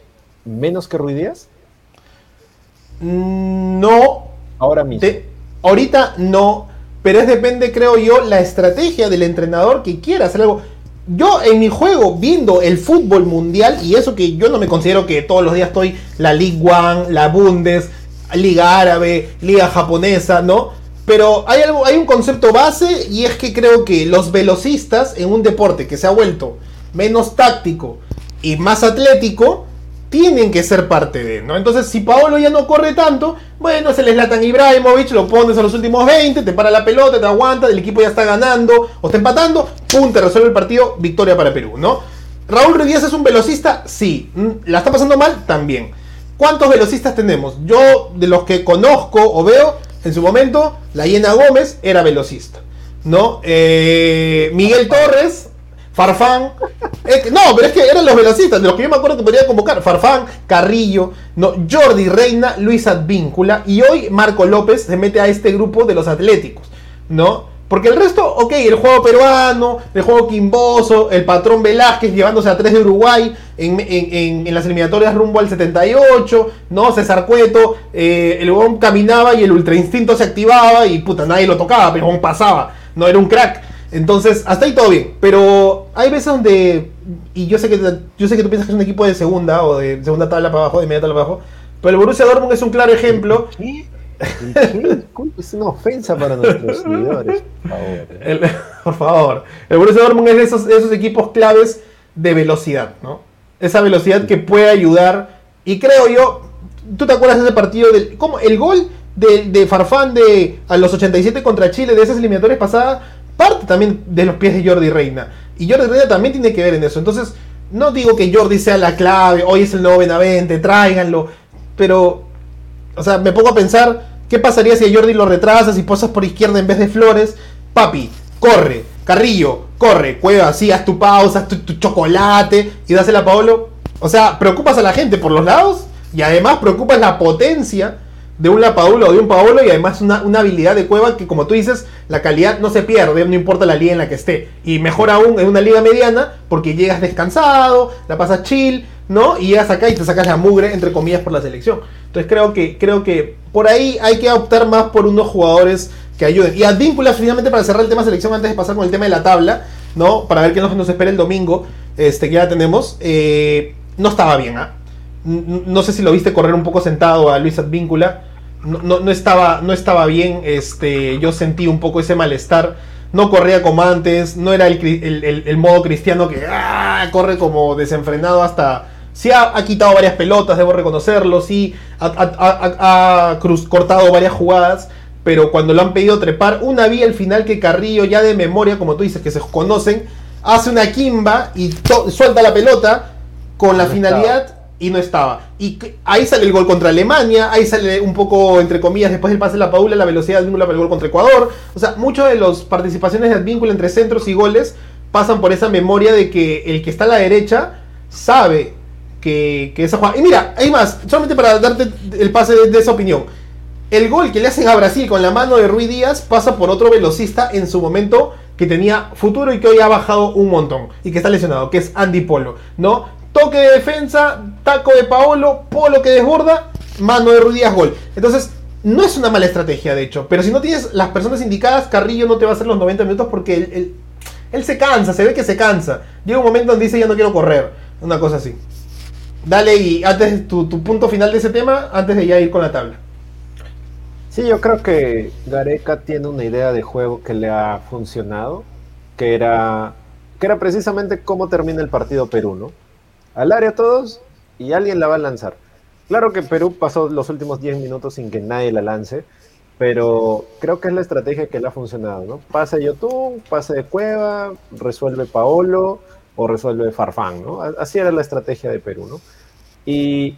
menos que Ruidías? Mm, no. Ahora mismo. ahorita no. Pero es depende, creo yo, la estrategia del entrenador que quiera hacer algo. Yo en mi juego, viendo el fútbol mundial, y eso que yo no me considero que todos los días estoy la League One, la Bundes, liga árabe, liga japonesa, ¿no? Pero hay, algo, hay un concepto base y es que creo que los velocistas en un deporte que se ha vuelto menos táctico y más atlético, tienen que ser parte de, ¿no? Entonces, si Paolo ya no corre tanto, bueno, se les latan Ibrahimovic, lo pones a los últimos 20, te para la pelota, te aguanta, el equipo ya está ganando o está empatando, pum, te resuelve el partido, victoria para Perú, ¿no? Raúl Ruiz es un velocista, sí. Mm, ¿La está pasando mal? También. ¿Cuántos velocistas tenemos? Yo, de los que conozco o veo, en su momento, la Hiena Gómez era velocista. ¿No? Eh, Miguel Torres, Farfán. no, pero es que eran los velocistas, de los que yo me acuerdo que podría convocar. Farfán, Carrillo, no, Jordi Reina, Luis Advíncula. Y hoy Marco López se mete a este grupo de los atléticos. ¿No? Porque el resto, ok, el juego peruano, el juego quimboso, el patrón Velázquez llevándose a 3 de Uruguay en, las eliminatorias rumbo al 78, ¿no? César Cueto, eh, el huevón caminaba y el ultra instinto se activaba y puta, nadie lo tocaba, pero el pasaba, no era un crack. Entonces, hasta ahí todo bien. Pero hay veces donde. Y yo sé que yo sé que tú piensas que es un equipo de segunda o de segunda tabla para abajo, de media tabla para abajo. Pero el Borussia Dortmund es un claro ejemplo. Es una ofensa para nuestros seguidores, por favor. El, [laughs] por favor. El Borussia Dortmund es de esos, esos equipos claves de velocidad, ¿no? Esa velocidad que puede ayudar. Y creo yo, ¿tú te acuerdas de ese partido? Del, ¿cómo? El gol de, de Farfán de, a los 87 contra Chile de esas eliminatorias pasadas parte también de los pies de Jordi Reina. Y Jordi Reina también tiene que ver en eso. Entonces, no digo que Jordi sea la clave, hoy es el nuevo Benavente, tráiganlo. Pero, o sea, me pongo a pensar, ¿qué pasaría si a Jordi lo retrasas y posas por izquierda en vez de Flores? Papi, corre, Carrillo, corre, cueva, así, haz tu pausa, haz tu, tu chocolate y dásela a Paolo. O sea, preocupas a la gente por los lados y además preocupas la potencia de un Lapadula o de un Paolo y además una, una, habilidad de Cueva que como tú dices, la calidad no se pierde, no importa la liga en la que esté. Y mejor aún en una liga mediana porque llegas descansado, la pasas chill, ¿no? Y llegas acá y te sacas la mugre, entre comillas, por la selección. Entonces creo que, creo que por ahí hay que optar más por unos jugadores que ayuden. Y Advíncula, finalmente, para cerrar el tema selección, antes de pasar con el tema de la tabla, ¿no? Para ver qué nos, nos espera el domingo, este, que ya tenemos, eh, no estaba bien, ¿ah? No sé si lo viste correr un poco sentado a Luis Advíncula no, no, estaba, no estaba bien, este, yo sentí un poco ese malestar, no corría como antes, no era el, modo cristiano que ¡ah! corre como desenfrenado hasta... Sí ha, quitado varias pelotas, debo reconocerlo, sí ha, cruz, cortado varias jugadas, pero cuando lo han pedido trepar, una vía al final que Carrillo ya de memoria, como tú dices, que se conocen, hace una quimba y suelta la pelota con la finalidad y no estaba. Y ahí sale el gol contra Alemania, ahí sale un poco, entre comillas, después del pase de la Paula, la velocidad de Advíncula para el gol contra Ecuador. O sea, muchas de las participaciones de Advíncula entre centros y goles pasan por esa memoria de que el que está a la derecha sabe que, esa jugada... Y mira, hay más, solamente para darte el pase de, esa opinión. El gol que le hacen a Brasil con la mano de Rui Díaz pasa por otro velocista en su momento que tenía futuro y que hoy ha bajado un montón y que está lesionado, que es Andy Polo, ¿no? Toque de defensa, taco de Paolo, Polo que desborda, mano de Ruidías, gol. Entonces, no es una mala estrategia, de hecho. Pero si no tienes las personas indicadas, Carrillo no te va a hacer los 90 minutos porque él, él, se cansa, se ve que se cansa. Llega un momento donde dice ya no quiero correr. Una cosa así. Dale y antes tu, tu punto final de ese tema, antes de ya ir con la tabla. Sí, yo creo que Gareca tiene una idea de juego que le ha funcionado, que era, que era precisamente cómo termina el partido Perú, ¿no? Al área todos y alguien la va a lanzar. Claro que Perú pasó los últimos 10 minutos sin que nadie la lance, pero creo que es la estrategia que le ha funcionado, ¿no? Pase Yotun, pase de Cueva, resuelve Paolo o resuelve Farfán, ¿no? Así era la estrategia de Perú, ¿no? Y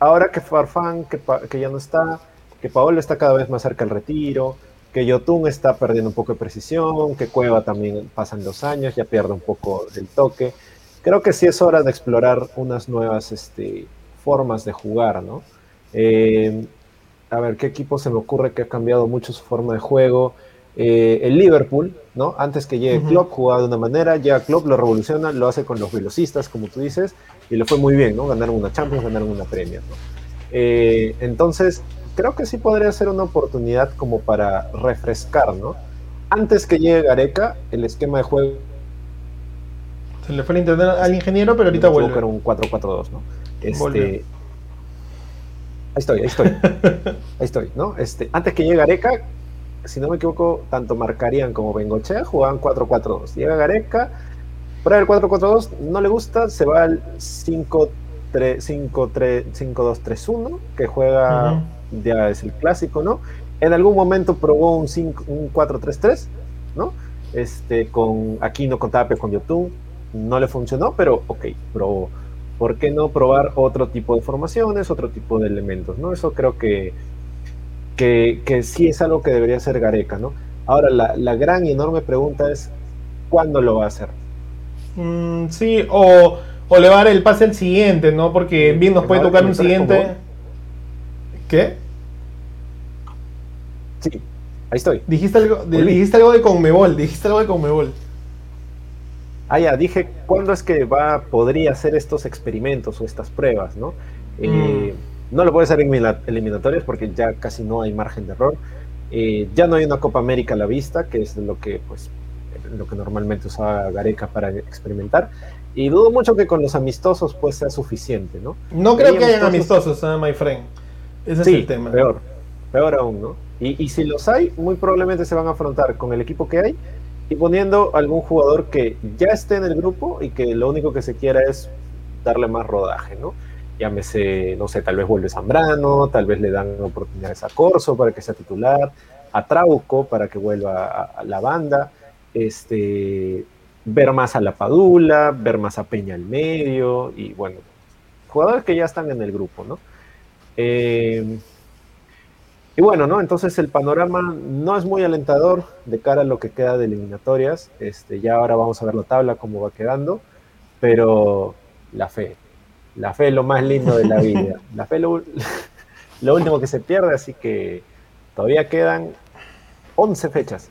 ahora que Farfán, que, ya no está, que Paolo está cada vez más cerca del retiro, que Yotun está perdiendo un poco de precisión, que Cueva también pasan los años, ya pierde un poco del toque creo que sí es hora de explorar unas nuevas este, formas de jugar, ¿no? Eh, a ver, ¿qué equipo se me ocurre que ha cambiado mucho su forma de juego? Eh, el Liverpool, ¿no? Antes que llegue Klopp jugaba de una manera, llega Klopp, lo revoluciona, lo hace con los velocistas, como tú dices, y le fue muy bien, ¿no? Ganaron una Champions, ganaron una Premier, ¿no? Eh, entonces, creo que sí podría ser una oportunidad como para refrescar, ¿no? Antes que llegue Gareca, el esquema de juego se le fue el internet al ingeniero, pero ahorita vuelve. Era un 4-4-2, ¿no? Este... Ahí estoy, ahí estoy. [laughs] ahí estoy, ¿no? Este, antes que llegue Gareca, si no me equivoco, tanto Marcarían como Bengochea jugaban 4-4-2. Llega Gareca, prueba el 4-4-2, no le gusta, se va al 5 5-2-3-1, que juega, ya es el clásico, ¿no? En algún momento probó un, 4-3-3, ¿no? Este, con Aquino, con Tapia, con Yotun, no le funcionó, pero ok, probó. ¿Por qué no probar otro tipo de formaciones, otro tipo de elementos, ¿no? Eso creo que, que, sí es algo que debería hacer Gareca, ¿no? Ahora, la, gran y enorme pregunta es, ¿cuándo lo va a hacer? Mm, sí, o, o, le va a dar el pase al siguiente, ¿no? Porque bien nos puede tocar un siguiente... ¿Qué? Sí, ahí estoy. Dijiste algo, dijiste algo de Conmebol, dijiste algo de Conmebol. Ah, ya, dije, ¿cuándo es que va, podría hacer estos experimentos o estas pruebas, no? Eh, mm. no lo puede hacer en eliminatorias porque ya casi no hay margen de error. Eh, ya no hay una Copa América a la vista, que es lo que, pues, lo que normalmente usaba Gareca para experimentar. Y dudo mucho que con los amistosos pues sea suficiente, ¿no? No creo que hayan amistosos, ¿eh, my friend. Ese es el tema. Peor, peor aún, ¿no? Y, si los hay, muy probablemente se van a afrontar con el equipo que hay y poniendo algún jugador que ya esté en el grupo y que lo único que se quiera es darle más rodaje, ¿no? Llámese, no sé, tal vez vuelve Zambrano, tal vez le dan oportunidades a Corso para que sea titular, a Trauco para que vuelva a, la banda, este, ver más a la Padula, ver más a Peña al medio y bueno, jugadores que ya están en el grupo, ¿no? Eh, y bueno, ¿no? Entonces el panorama no es muy alentador de cara a lo que queda de eliminatorias. Este, ya ahora vamos a ver la tabla, cómo va quedando. Pero la fe. La fe es lo más lindo de la vida. [laughs] La fe es lo, [laughs] lo último que se pierde, así que todavía quedan 11 fechas.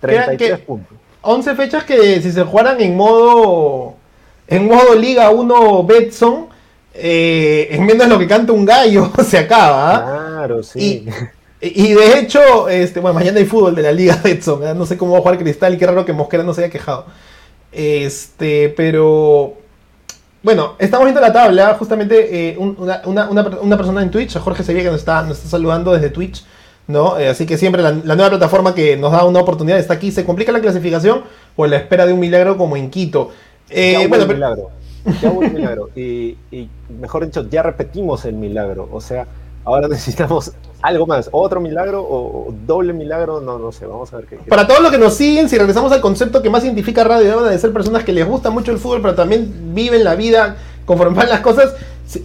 33 puntos. 11 fechas que si se jugaran en modo en modo Liga 1 Betson, eh, en menos de lo que canta un gallo, [laughs] se acaba. ¿ah? Claro, sí. Y, de hecho, este, bueno, mañana hay fútbol de la Liga Edson. ¿eh? No sé cómo va a jugar Cristal y qué raro que Mosquera no se haya quejado. Este, pero. Bueno, estamos viendo la tabla. Justamente eh, una, persona en Twitch, Jorge Sevilla, que nos está, nos está saludando desde Twitch. ¿no? Eh, así que siempre la, nueva plataforma que nos da una oportunidad está aquí. ¿Se complica la clasificación o la espera de un milagro como en Quito? ya bueno, milagro. Ya hubo un milagro. y mejor dicho, ya repetimos el milagro. O sea Ahora [laughs] necesitamos algo más, otro milagro o, doble milagro, no, no sé, vamos a ver qué. Para todos los que nos siguen, si regresamos al concepto que más identifica Radio, deben de ser personas que les gusta mucho el fútbol, pero también viven la vida conforme van las cosas.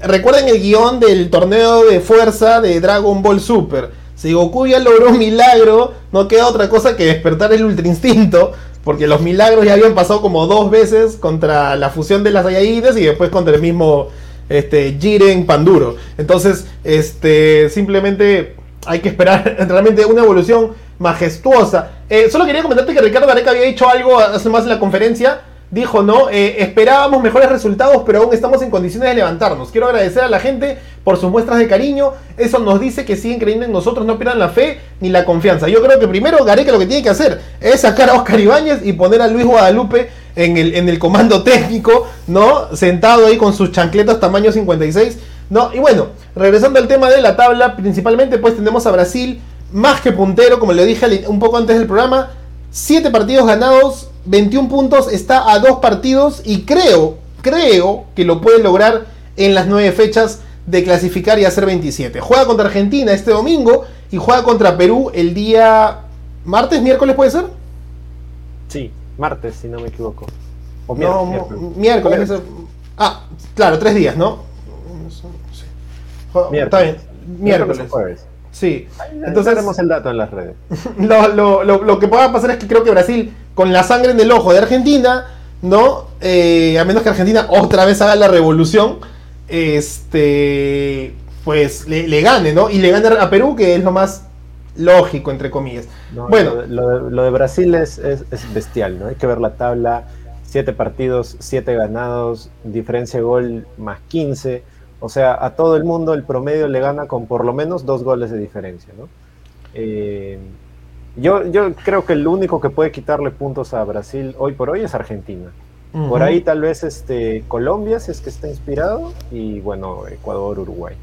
Recuerden el guion del torneo de fuerza de Dragon Ball Super. Si Goku ya logró un milagro, no queda otra cosa que despertar el ultra instinto, porque los milagros ya habían pasado como dos veces contra la fusión de las Saiyajines y después contra el mismo este, Jiren Panduro. Entonces, este, simplemente hay que esperar [laughs] realmente una evolución majestuosa. Eh, solo quería comentarte que Ricardo Gareca había dicho algo hace más en la conferencia. Dijo, ¿no? Eh, esperábamos mejores resultados, pero aún estamos en condiciones de levantarnos. Quiero agradecer a la gente por sus muestras de cariño. Eso nos dice que siguen creyendo en nosotros, no pierdan la fe ni la confianza. Yo creo que primero Gareca lo que tiene que hacer es sacar a Oscar Ibáñez y poner a Luis Guadalupe en el, en el comando técnico, ¿no? Sentado ahí con sus chancletas tamaño 56, ¿no? Y bueno, regresando al tema de la tabla, principalmente pues tenemos a Brasil más que puntero, como le dije un poco antes del programa, 7 partidos ganados, 21 puntos, está a dos partidos y creo, creo que lo puede lograr en las 9 fechas de clasificar y hacer 27. Juega contra Argentina este domingo y juega contra Perú el día martes, miércoles puede ser? Sí, martes, si no me equivoco. O no, miércoles. Ah, claro, tres días, ¿no? Miércoles. Está bien. Miércoles. jueves. Sí. Entonces tenemos el dato en las redes. [laughs] Lo, que pueda pasar es que creo que Brasil, con la sangre en el ojo de Argentina, ¿no? Eh, a menos que Argentina otra vez haga la revolución, este, pues le, gane, ¿no? Y le gane a Perú, que es lo más lógico, entre comillas. bueno, lo, de, Brasil es, bestial, ¿no? Hay que ver la tabla, siete partidos, siete ganados, diferencia de gol más 15. O sea, a todo el mundo el promedio le gana con por lo menos dos goles de diferencia, ¿no? Eh, yo, yo creo que el único que puede quitarle puntos a Brasil hoy por hoy es Argentina. Por ahí tal vez este, Colombia, si es que está inspirado, y bueno, Ecuador, Uruguay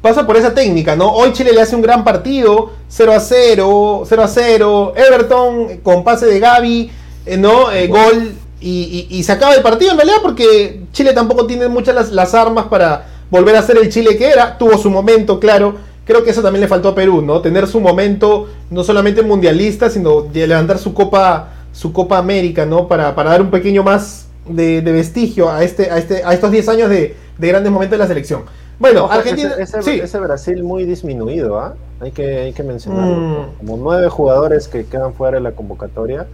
pasa por esa técnica, ¿no? Hoy Chile le hace un gran partido, 0 a 0, 0 a 0, Everton con pase de Gaby, eh, ¿no? Eh, gol y, se acaba el partido en realidad porque Chile tampoco tiene muchas las, las, armas para volver a ser el Chile que era. Tuvo su momento, claro. Creo que eso también le faltó a Perú, ¿no? Tener su momento, no solamente mundialista, sino de levantar su Copa, su Copa América, ¿no? Para, para dar un pequeño más de, vestigio a, este, a, este, a estos 10 años de, grandes momentos de la selección. Bueno, Argentina. Ese, Brasil muy disminuido, ¿ah? Hay, que, hay que mencionarlo. Mm. Como nueve jugadores que quedan fuera de la convocatoria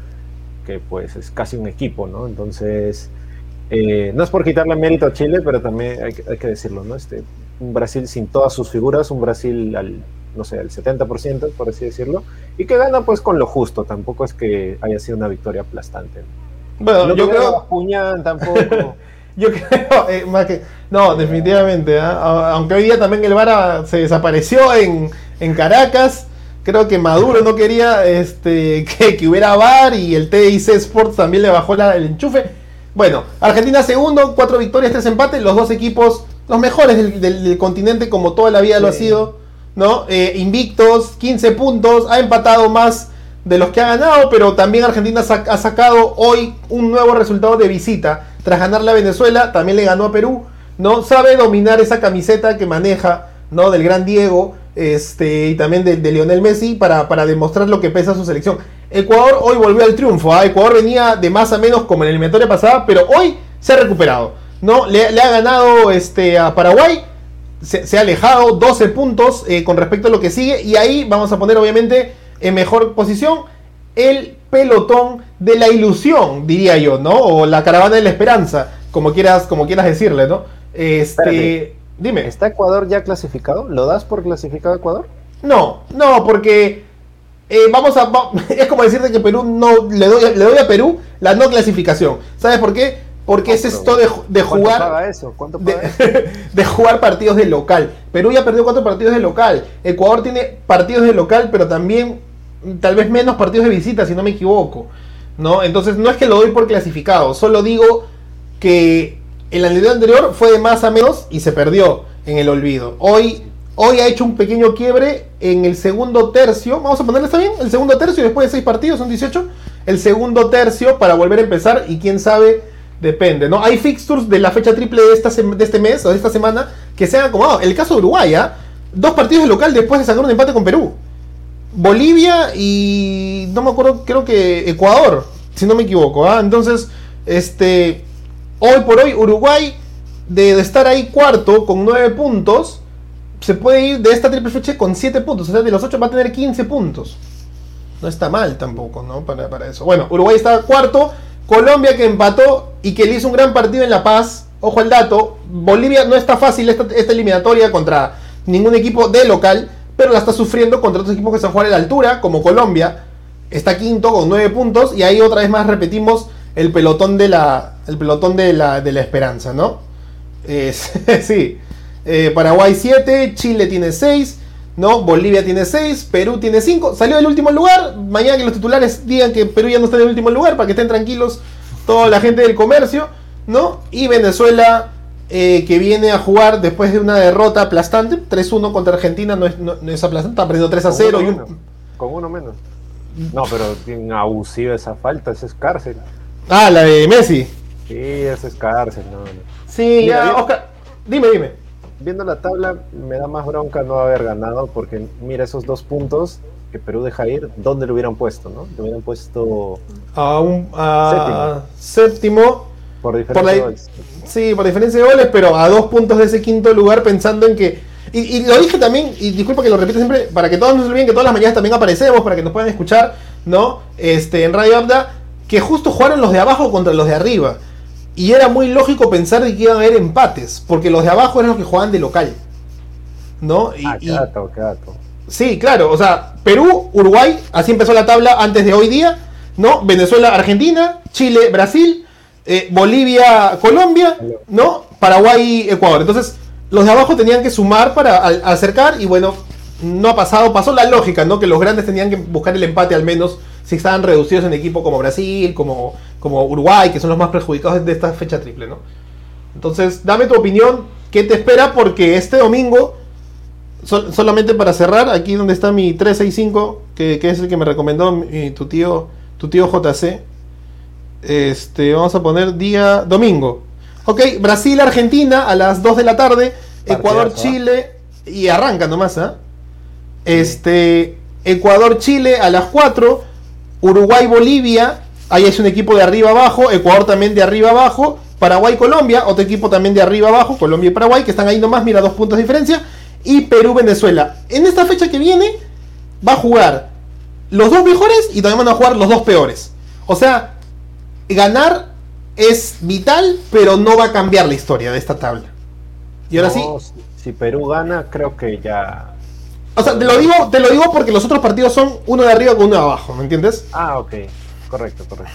que pues es casi un equipo, ¿no? Entonces, eh, no es por quitarle mérito a Chile, pero también hay, que decirlo, ¿no? Este, un Brasil sin todas sus figuras, un Brasil al, no sé, al 70%, por así decirlo, y que gana pues con lo justo, tampoco es que haya sido una victoria aplastante. Bueno, yo creo... Puñan tampoco. [laughs] yo creo, eh, más que... No, definitivamente, ¿ah? aunque hoy día también el Vara se desapareció en, en Caracas, creo que Maduro no quería este, [laughs] que, hubiera VAR y el TIC Sports también le bajó el enchufe. Bueno, Argentina segundo, cuatro victorias, tres empates, los dos equipos, los mejores del, continente como toda la vida lo ha sido, ¿no? Eh, invictos, 15 puntos, ha empatado más de los que ha ganado, pero también Argentina ha sacado hoy un nuevo resultado de visita. Tras ganar la Venezuela, también le ganó a Perú, ¿no? Sabe dominar esa camiseta que maneja, ¿no? Del gran Diego este, y también de, Lionel Messi para, para, demostrar lo que pesa su selección. Ecuador hoy volvió al triunfo. ¿ah? Ecuador venía de más a menos como en la eliminatoria pasada, pero hoy se ha recuperado. ¿no? Le, ha ganado este, a Paraguay. Se, ha alejado 12 puntos eh, con respecto a lo que sigue. Y ahí vamos a poner, obviamente, en mejor posición el pelotón de la ilusión, diría yo, ¿no? O la caravana de la esperanza, como quieras, como quieras decirle, ¿no? Este. Dime. ¿Está Ecuador ya clasificado? ¿Lo das por clasificado Ecuador? No, no, porque eh, vamos a. [laughs] es como decirte que Perú no. Le doy, le doy a Perú la no clasificación. ¿Sabes por qué? Porque es esto de, de jugar. Paga eso? ¿Cuánto paga de, [laughs] eso? de jugar partidos de local. Perú ya perdió cuatro partidos de local. Ecuador tiene partidos de local, pero también tal vez menos partidos de visita, si no me equivoco. ¿No? Entonces no es que lo doy por clasificado, solo digo que el año anterior fue de más a menos y se perdió en el olvido. Hoy, hoy ha hecho un pequeño quiebre en el segundo tercio. Vamos a ponerle, ¿está bien? El segundo tercio después de seis partidos, son 18. El segundo tercio para volver a empezar y quién sabe, depende, ¿no? Hay fixtures de la fecha triple de, este mes o de esta semana que se han acomodado. El caso de Uruguay, ¿ah? Dos partidos de local después de sacar un empate con Perú. Bolivia y no me acuerdo, creo que Ecuador, si no me equivoco, ¿ah? Entonces, este Hoy por hoy, Uruguay, de, estar ahí cuarto con 9 puntos, se puede ir de esta triple fecha con 7 puntos. O sea, de los 8 va a tener 15 puntos. No está mal tampoco, ¿no? Para, para eso. Bueno, Uruguay está cuarto. Colombia que empató y que le hizo un gran partido en La Paz. Ojo al dato. Bolivia no está fácil esta, eliminatoria contra ningún equipo de local. Pero la está sufriendo contra otros equipos que están jugando a la altura, como Colombia. Está quinto con 9 puntos. Y ahí otra vez más repetimos el pelotón de la, el pelotón de la, de la esperanza, ¿no? [laughs] sí. Eh, Paraguay 7, Chile tiene 6, ¿no? Bolivia tiene 6, Perú tiene 5. Salió del último lugar. Mañana que los titulares digan que Perú ya no está en el último lugar para que estén tranquilos toda la gente del comercio, ¿no? Y Venezuela eh, que viene a jugar después de una derrota aplastante, 3-1 contra Argentina, no es, no, es aplastante, está perdiendo 3-0. y un... Con uno menos. No, pero tiene abusiva esa falta, esa es cárcel. Ah, la de Messi. Sí, es cárcel, no. Sí, ya, Oscar, dime, dime. Viendo la tabla, me da más bronca no haber ganado, porque mira esos dos puntos que Perú deja ir, ¿dónde lo hubieran puesto, no? Lo hubieran puesto. A un. A séptimo. por diferencia de goles. Sí, por diferencia de goles, pero a dos puntos de ese quinto lugar, pensando en que. Y, lo dije también, y disculpa que lo repito siempre, para que todos nos olviden que todas las mañanas también aparecemos, para que nos puedan escuchar, ¿no? Este, en Radio Abda que justo jugaron los de abajo contra los de arriba. Y era muy lógico pensar que iban a haber empates, porque los de abajo eran los que jugaban de local. ¿No? Y, ah, qué dato, qué dato. Sí, claro, o sea, Perú, Uruguay, así empezó la tabla antes de hoy día, ¿no? Venezuela, Argentina, Chile, Brasil, eh, Bolivia, Colombia, ¿no? Paraguay, Ecuador. Entonces, los de abajo tenían que sumar para acercar y bueno, no ha pasado, pasó la lógica, ¿no? Que los grandes tenían que buscar el empate al menos si estaban reducidos en equipo como Brasil, como, como Uruguay, que son los más perjudicados de esta fecha triple, ¿no? Entonces, dame tu opinión, ¿qué te espera? Porque este domingo, solamente para cerrar, aquí donde está mi 365, que, que es el que me recomendó tu tío, tu tío JC, Este, vamos a poner día domingo. Ok, Brasil-Argentina a las 2 de la tarde. Ecuador-Chile. Y arranca nomás, ¿ah? Este, Ecuador-Chile a las 4. Uruguay-Bolivia. Ahí es un equipo de arriba abajo. Ecuador también de arriba abajo. Paraguay-Colombia. Otro equipo también de arriba abajo. Colombia y Paraguay. Que están ahí nomás. Mira, dos puntos de diferencia. Y Perú-Venezuela. En esta fecha que viene. Va a jugar los dos mejores y también van a jugar los dos peores. O sea, ganar es vital, pero no va a cambiar la historia de esta tabla. Y ahora sí. Si Perú gana, creo que ya. O sea, te lo digo, te lo digo porque los otros partidos son uno de arriba con uno de abajo, ¿me entiendes? Ah, ok. Correcto, correcto.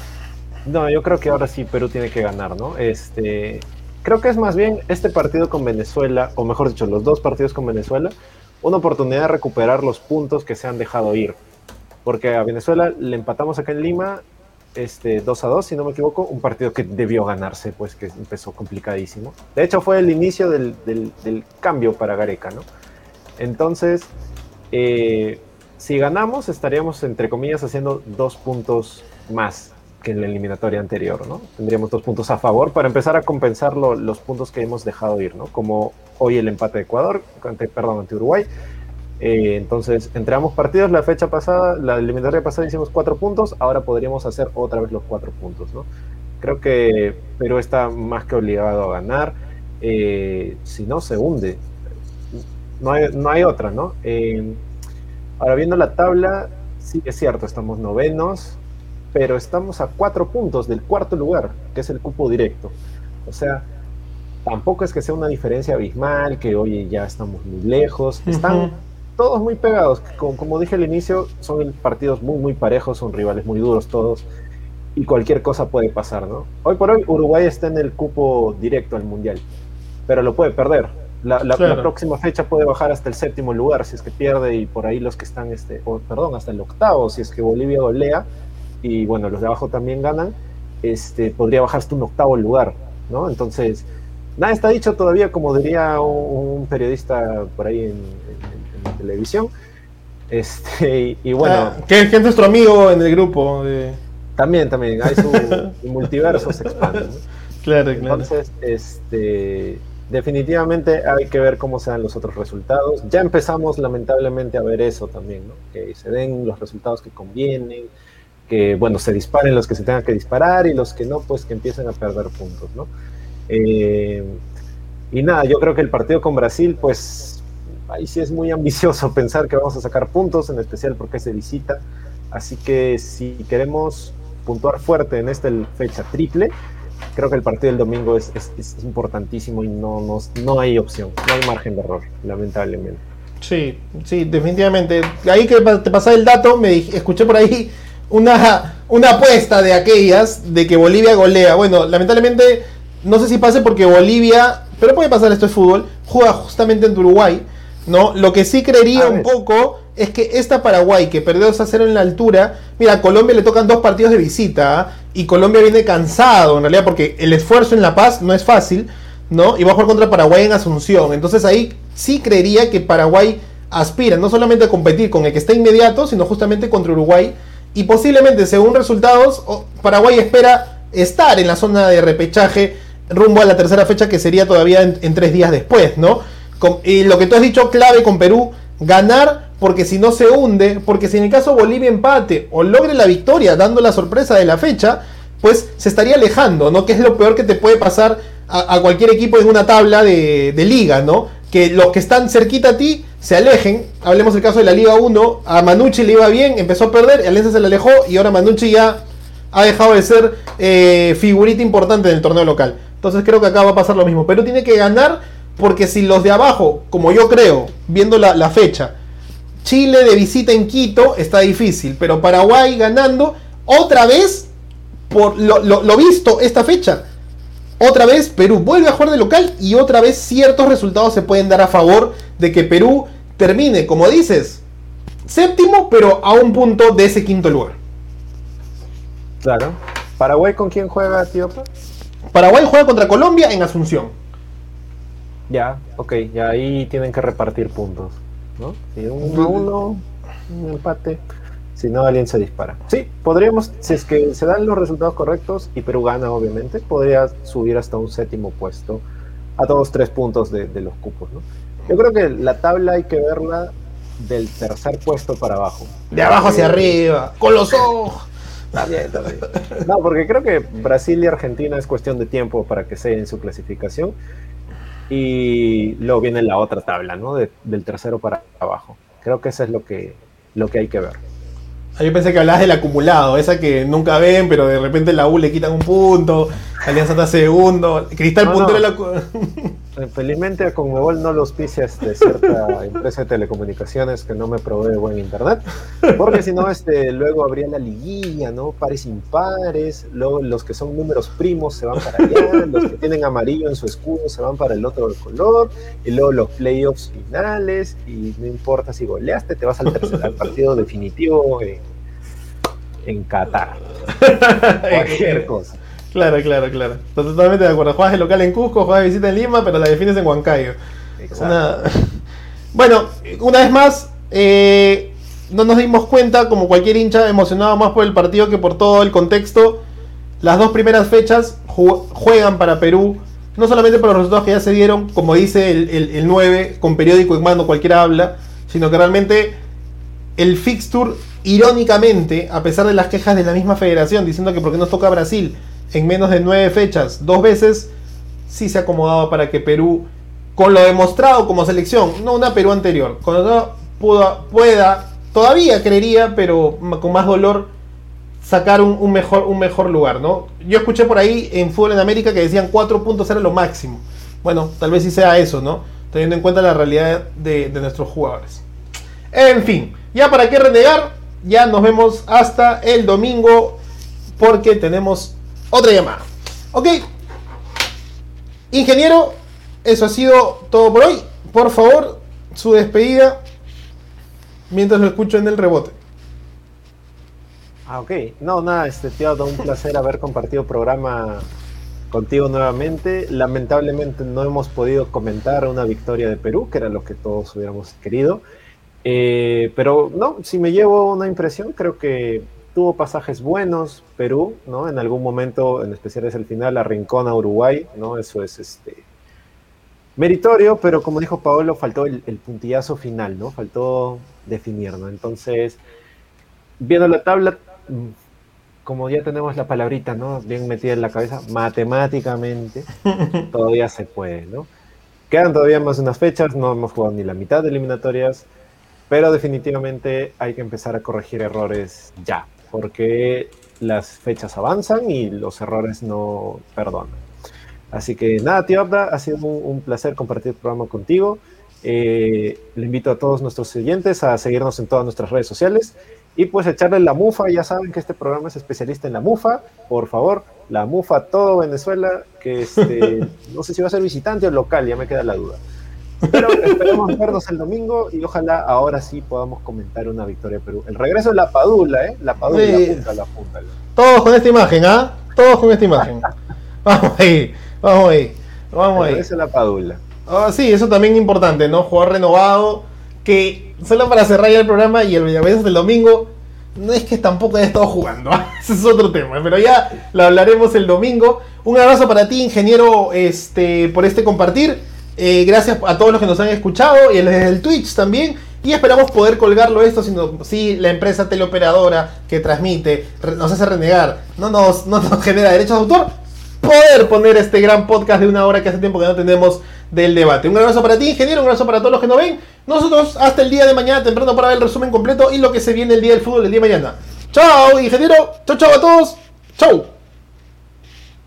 No, yo creo que ahora sí Perú tiene que ganar, ¿no? Este. Creo que es más bien este partido con Venezuela, o mejor dicho, los dos partidos con Venezuela, una oportunidad de recuperar los puntos que se han dejado ir. Porque a Venezuela le empatamos acá en Lima este, 2 a 2, si no me equivoco, un partido que debió ganarse, pues que empezó complicadísimo. De hecho, fue el inicio del, cambio para Gareca, ¿no? Entonces, eh, si ganamos, estaríamos, entre comillas, haciendo dos puntos más que en la eliminatoria anterior, ¿no? Tendríamos dos puntos a favor para empezar a compensar los puntos que hemos dejado ir, ¿no? Como hoy el empate de Ecuador, perdón, ante Uruguay, eh, entonces, entre ambos partidos, la fecha pasada, la eliminatoria pasada hicimos cuatro puntos, ahora podríamos hacer otra vez los cuatro puntos, ¿no? Creo que Perú está más que obligado a ganar, eh, si no, se hunde. No hay, no hay otra, ¿no? Eh, ahora, viendo la tabla, sí es cierto, estamos novenos, pero estamos a cuatro puntos del cuarto lugar, que es el cupo directo. O sea, tampoco es que sea una diferencia abismal, que oye, ya estamos muy lejos. Están todos muy pegados. Como, como, dije al inicio, son partidos muy, muy parejos, son rivales muy duros todos. Y cualquier cosa puede pasar, ¿no? Hoy por hoy Uruguay está en el cupo directo al Mundial, pero lo puede perder. La, la, próxima fecha puede bajar hasta el séptimo lugar si es que pierde y por ahí los que están, este, perdón, hasta el octavo, si es que Bolivia golea y bueno, los de abajo también ganan, este, podría bajar hasta un octavo lugar, ¿no? Entonces, nada está dicho todavía, como diría un, periodista por ahí en televisión. Este, y, bueno. Ah, que, es nuestro amigo en el grupo. También, también. Hay su [laughs] multiverso se expande. Claro, Entonces, este, definitivamente hay que ver cómo se dan los otros resultados. Ya empezamos lamentablemente a ver eso también, que se den los resultados que convienen, que bueno, se disparen los que se tengan que disparar y los que no, pues que empiecen a perder puntos. ¿no? Eh, y nada, yo creo que el partido con Brasil, pues ahí sí es muy ambicioso [laughs] pensar que vamos a sacar puntos, en especial porque se visita. Así que si queremos puntuar fuerte en esta fecha triple, creo que el partido del domingo es, importantísimo y no, no, no, hay opción, no hay margen de error, lamentablemente. Sí, sí, definitivamente. Ahí que te pasaba el dato, me escuché por ahí una, una apuesta de aquellas de que Bolivia golea. Bueno, lamentablemente no sé si pase porque Bolivia, pero puede pasar, esto es fútbol, juega justamente en Uruguay ¿no? Lo que sí creería un poco es que esta Paraguay, que perdió 2 a 0 en la altura, mira, a Colombia le tocan dos partidos de visita ¿ah? Y Colombia viene cansado, en realidad, porque el esfuerzo en La Paz no es fácil, ¿no? Y va a jugar contra Paraguay en Asunción. Entonces ahí sí creería que Paraguay aspira no solamente a competir con el que está inmediato, sino justamente contra Uruguay. Y posiblemente, según resultados, Paraguay espera estar en la zona de repechaje rumbo a la tercera fecha que sería todavía en, tres días después, ¿no? y lo que tú has dicho clave con Perú, ganar porque si no se hunde, porque si en el caso Bolivia empate o logre la victoria dando la sorpresa de la fecha, pues se estaría alejando, ¿no? Que es lo peor que te puede pasar a, cualquier equipo en una tabla de, liga, ¿no? Que los que están cerquita a ti se alejen. Hablemos del caso de la Liga 1. A Manucci le iba bien, empezó a perder, Alianza se le alejó y ahora Manucci ya ha dejado de ser eh, figurita importante en el torneo local. Entonces creo que acá va a pasar lo mismo. Pero tiene que ganar porque si los de abajo, como yo creo, viendo la, fecha, Chile de visita en Quito está difícil, pero Paraguay ganando otra vez por lo, visto esta fecha. Otra vez Perú vuelve a jugar de local y otra vez ciertos resultados se pueden dar a favor de que Perú termine, como dices, séptimo, pero a un punto de ese quinto lugar. Claro. ¿Paraguay con quién juega, tío? Paraguay juega contra Colombia en Asunción. Ya, ok, ya ahí tienen que repartir puntos, ¿no? Si un 1 uno, un empate. Si no, alguien se dispara. Sí, podríamos, si es que se dan los resultados correctos y Perú gana, obviamente, podría subir hasta un séptimo puesto a todos tres puntos de, los cupos. ¿no? Yo creo que la tabla hay que verla del tercer puesto para abajo. De abajo hacia arriba, con los ojos. No, porque creo que Brasil y Argentina es cuestión de tiempo para que se en su clasificación. Y luego viene la otra tabla, ¿no? del tercero para abajo. Creo que eso es lo que, lo que hay que ver. Ah, yo pensé que hablabas del acumulado, esa que nunca ven, pero de repente la U le quitan un punto, Alianza está segundo, Cristal puntero la... [laughs] Eh, felizmente a Conmebol no los pises de cierta [laughs] empresa de telecomunicaciones que no me provee buen internet, porque si no, este, luego habría la liguilla, ¿no? Pares impares, luego los que son números primos se van para allá, [laughs] los que tienen amarillo en su escudo se van para el otro color, y luego los playoffs finales, y no importa si goleaste, te vas al tercer partido definitivo en Qatar. [laughs] Cualquier cosa. Claro, claro, claro. Totalmente de acuerdo. Juegas de local en Cusco, juegas de visita en Lima, pero la defines en Huancayo. [laughs] Bueno, una vez más, eh, no nos dimos cuenta, como cualquier hincha, emocionado más por el partido que por todo el contexto. Las dos primeras fechas juegan para Perú, no solamente por los resultados que ya se dieron, como dice el, el 9, con periódico en mano cualquiera habla, sino que realmente el fixture, irónicamente, a pesar de las quejas de la misma federación, diciendo que porque nos toca Brasil, en menos de nueve fechas dos veces, sí se ha acomodado para que Perú, con lo demostrado como selección, no una Perú anterior, cuando pueda, pueda, todavía creería, pero con más dolor, sacar un, mejor, un mejor lugar, ¿no? Yo escuché por ahí en Fútbol en América que decían cuatro puntos era lo máximo. Bueno, tal vez sí sea eso, ¿no? Teniendo en cuenta la realidad de nuestros jugadores. En fin, ya para qué renegar, ya nos vemos hasta el domingo porque tenemos otra llamada. Ok. Ingeniero, eso ha sido todo por hoy. Por favor, su despedida mientras lo escucho en el rebote. Ah, ok. No, nada, este, tío, un placer haber compartido programa contigo nuevamente. Lamentablemente no hemos podido comentar una victoria de Perú, que era lo que todos hubiéramos querido. Eh, pero no, si me llevo una impresión, creo que tuvo pasajes buenos, Perú, ¿no? En algún momento, en especial es el final, arrincona a Uruguay, ¿no? Eso es este meritorio, pero como dijo Paolo, faltó el, puntillazo final, ¿no? Faltó definir, ¿no? Entonces, viendo la tabla, mm, como ya tenemos la palabrita, ¿no? Bien metida en la cabeza, matemáticamente, [laughs] todavía se puede, ¿no? Quedan todavía más unas fechas, no hemos jugado ni la mitad de eliminatorias, pero definitivamente hay que empezar a corregir errores ya, porque las fechas avanzan y los errores no perdonan. Así que nada, tío Abda, ha sido un, placer compartir el programa contigo. Eh, le invito a todos nuestros oyentes a seguirnos en todas nuestras redes sociales y pues echarle la mufa. Ya saben que este programa es especialista en la mufa. Por favor, la mufa todo Venezuela, que este, [laughs] no sé si va a ser visitante o local, ya me queda la duda. Pero esperemos vernos el domingo y ojalá ahora sí podamos comentar una victoria de Perú. El regreso de la Padula, ¿eh? La Padula, la punta, Todos con esta imagen, ¿ah? Todos con esta imagen. [laughs] vamos ahí, vamos ahí, vamos ahí. El regreso de la Padula. Ah, sí, eso también es importante, ¿no? Jugar renovado, que solo para cerrar ya el programa y el Villavés del domingo, no es que tampoco haya estado jugando, ¿ah? [laughs] ese es otro tema, pero ya lo hablaremos el domingo. Un abrazo para ti, ingeniero, este, por este compartir. Eh, gracias a todos los que nos han escuchado y desde el Twitch también. Y esperamos poder colgarlo esto, si la empresa teleoperadora que transmite nos hace renegar, no nos, no nos [laughs] genera derechos de autor, poder poner este gran podcast de una hora que hace tiempo que no tenemos del debate. Un abrazo para ti, ingeniero, un abrazo para todos los que nos ven. Nosotros hasta el día de mañana temprano para ver el resumen completo y lo que se viene el día del fútbol el día de mañana. Chao, ingeniero. Chao, chao a todos. Chao.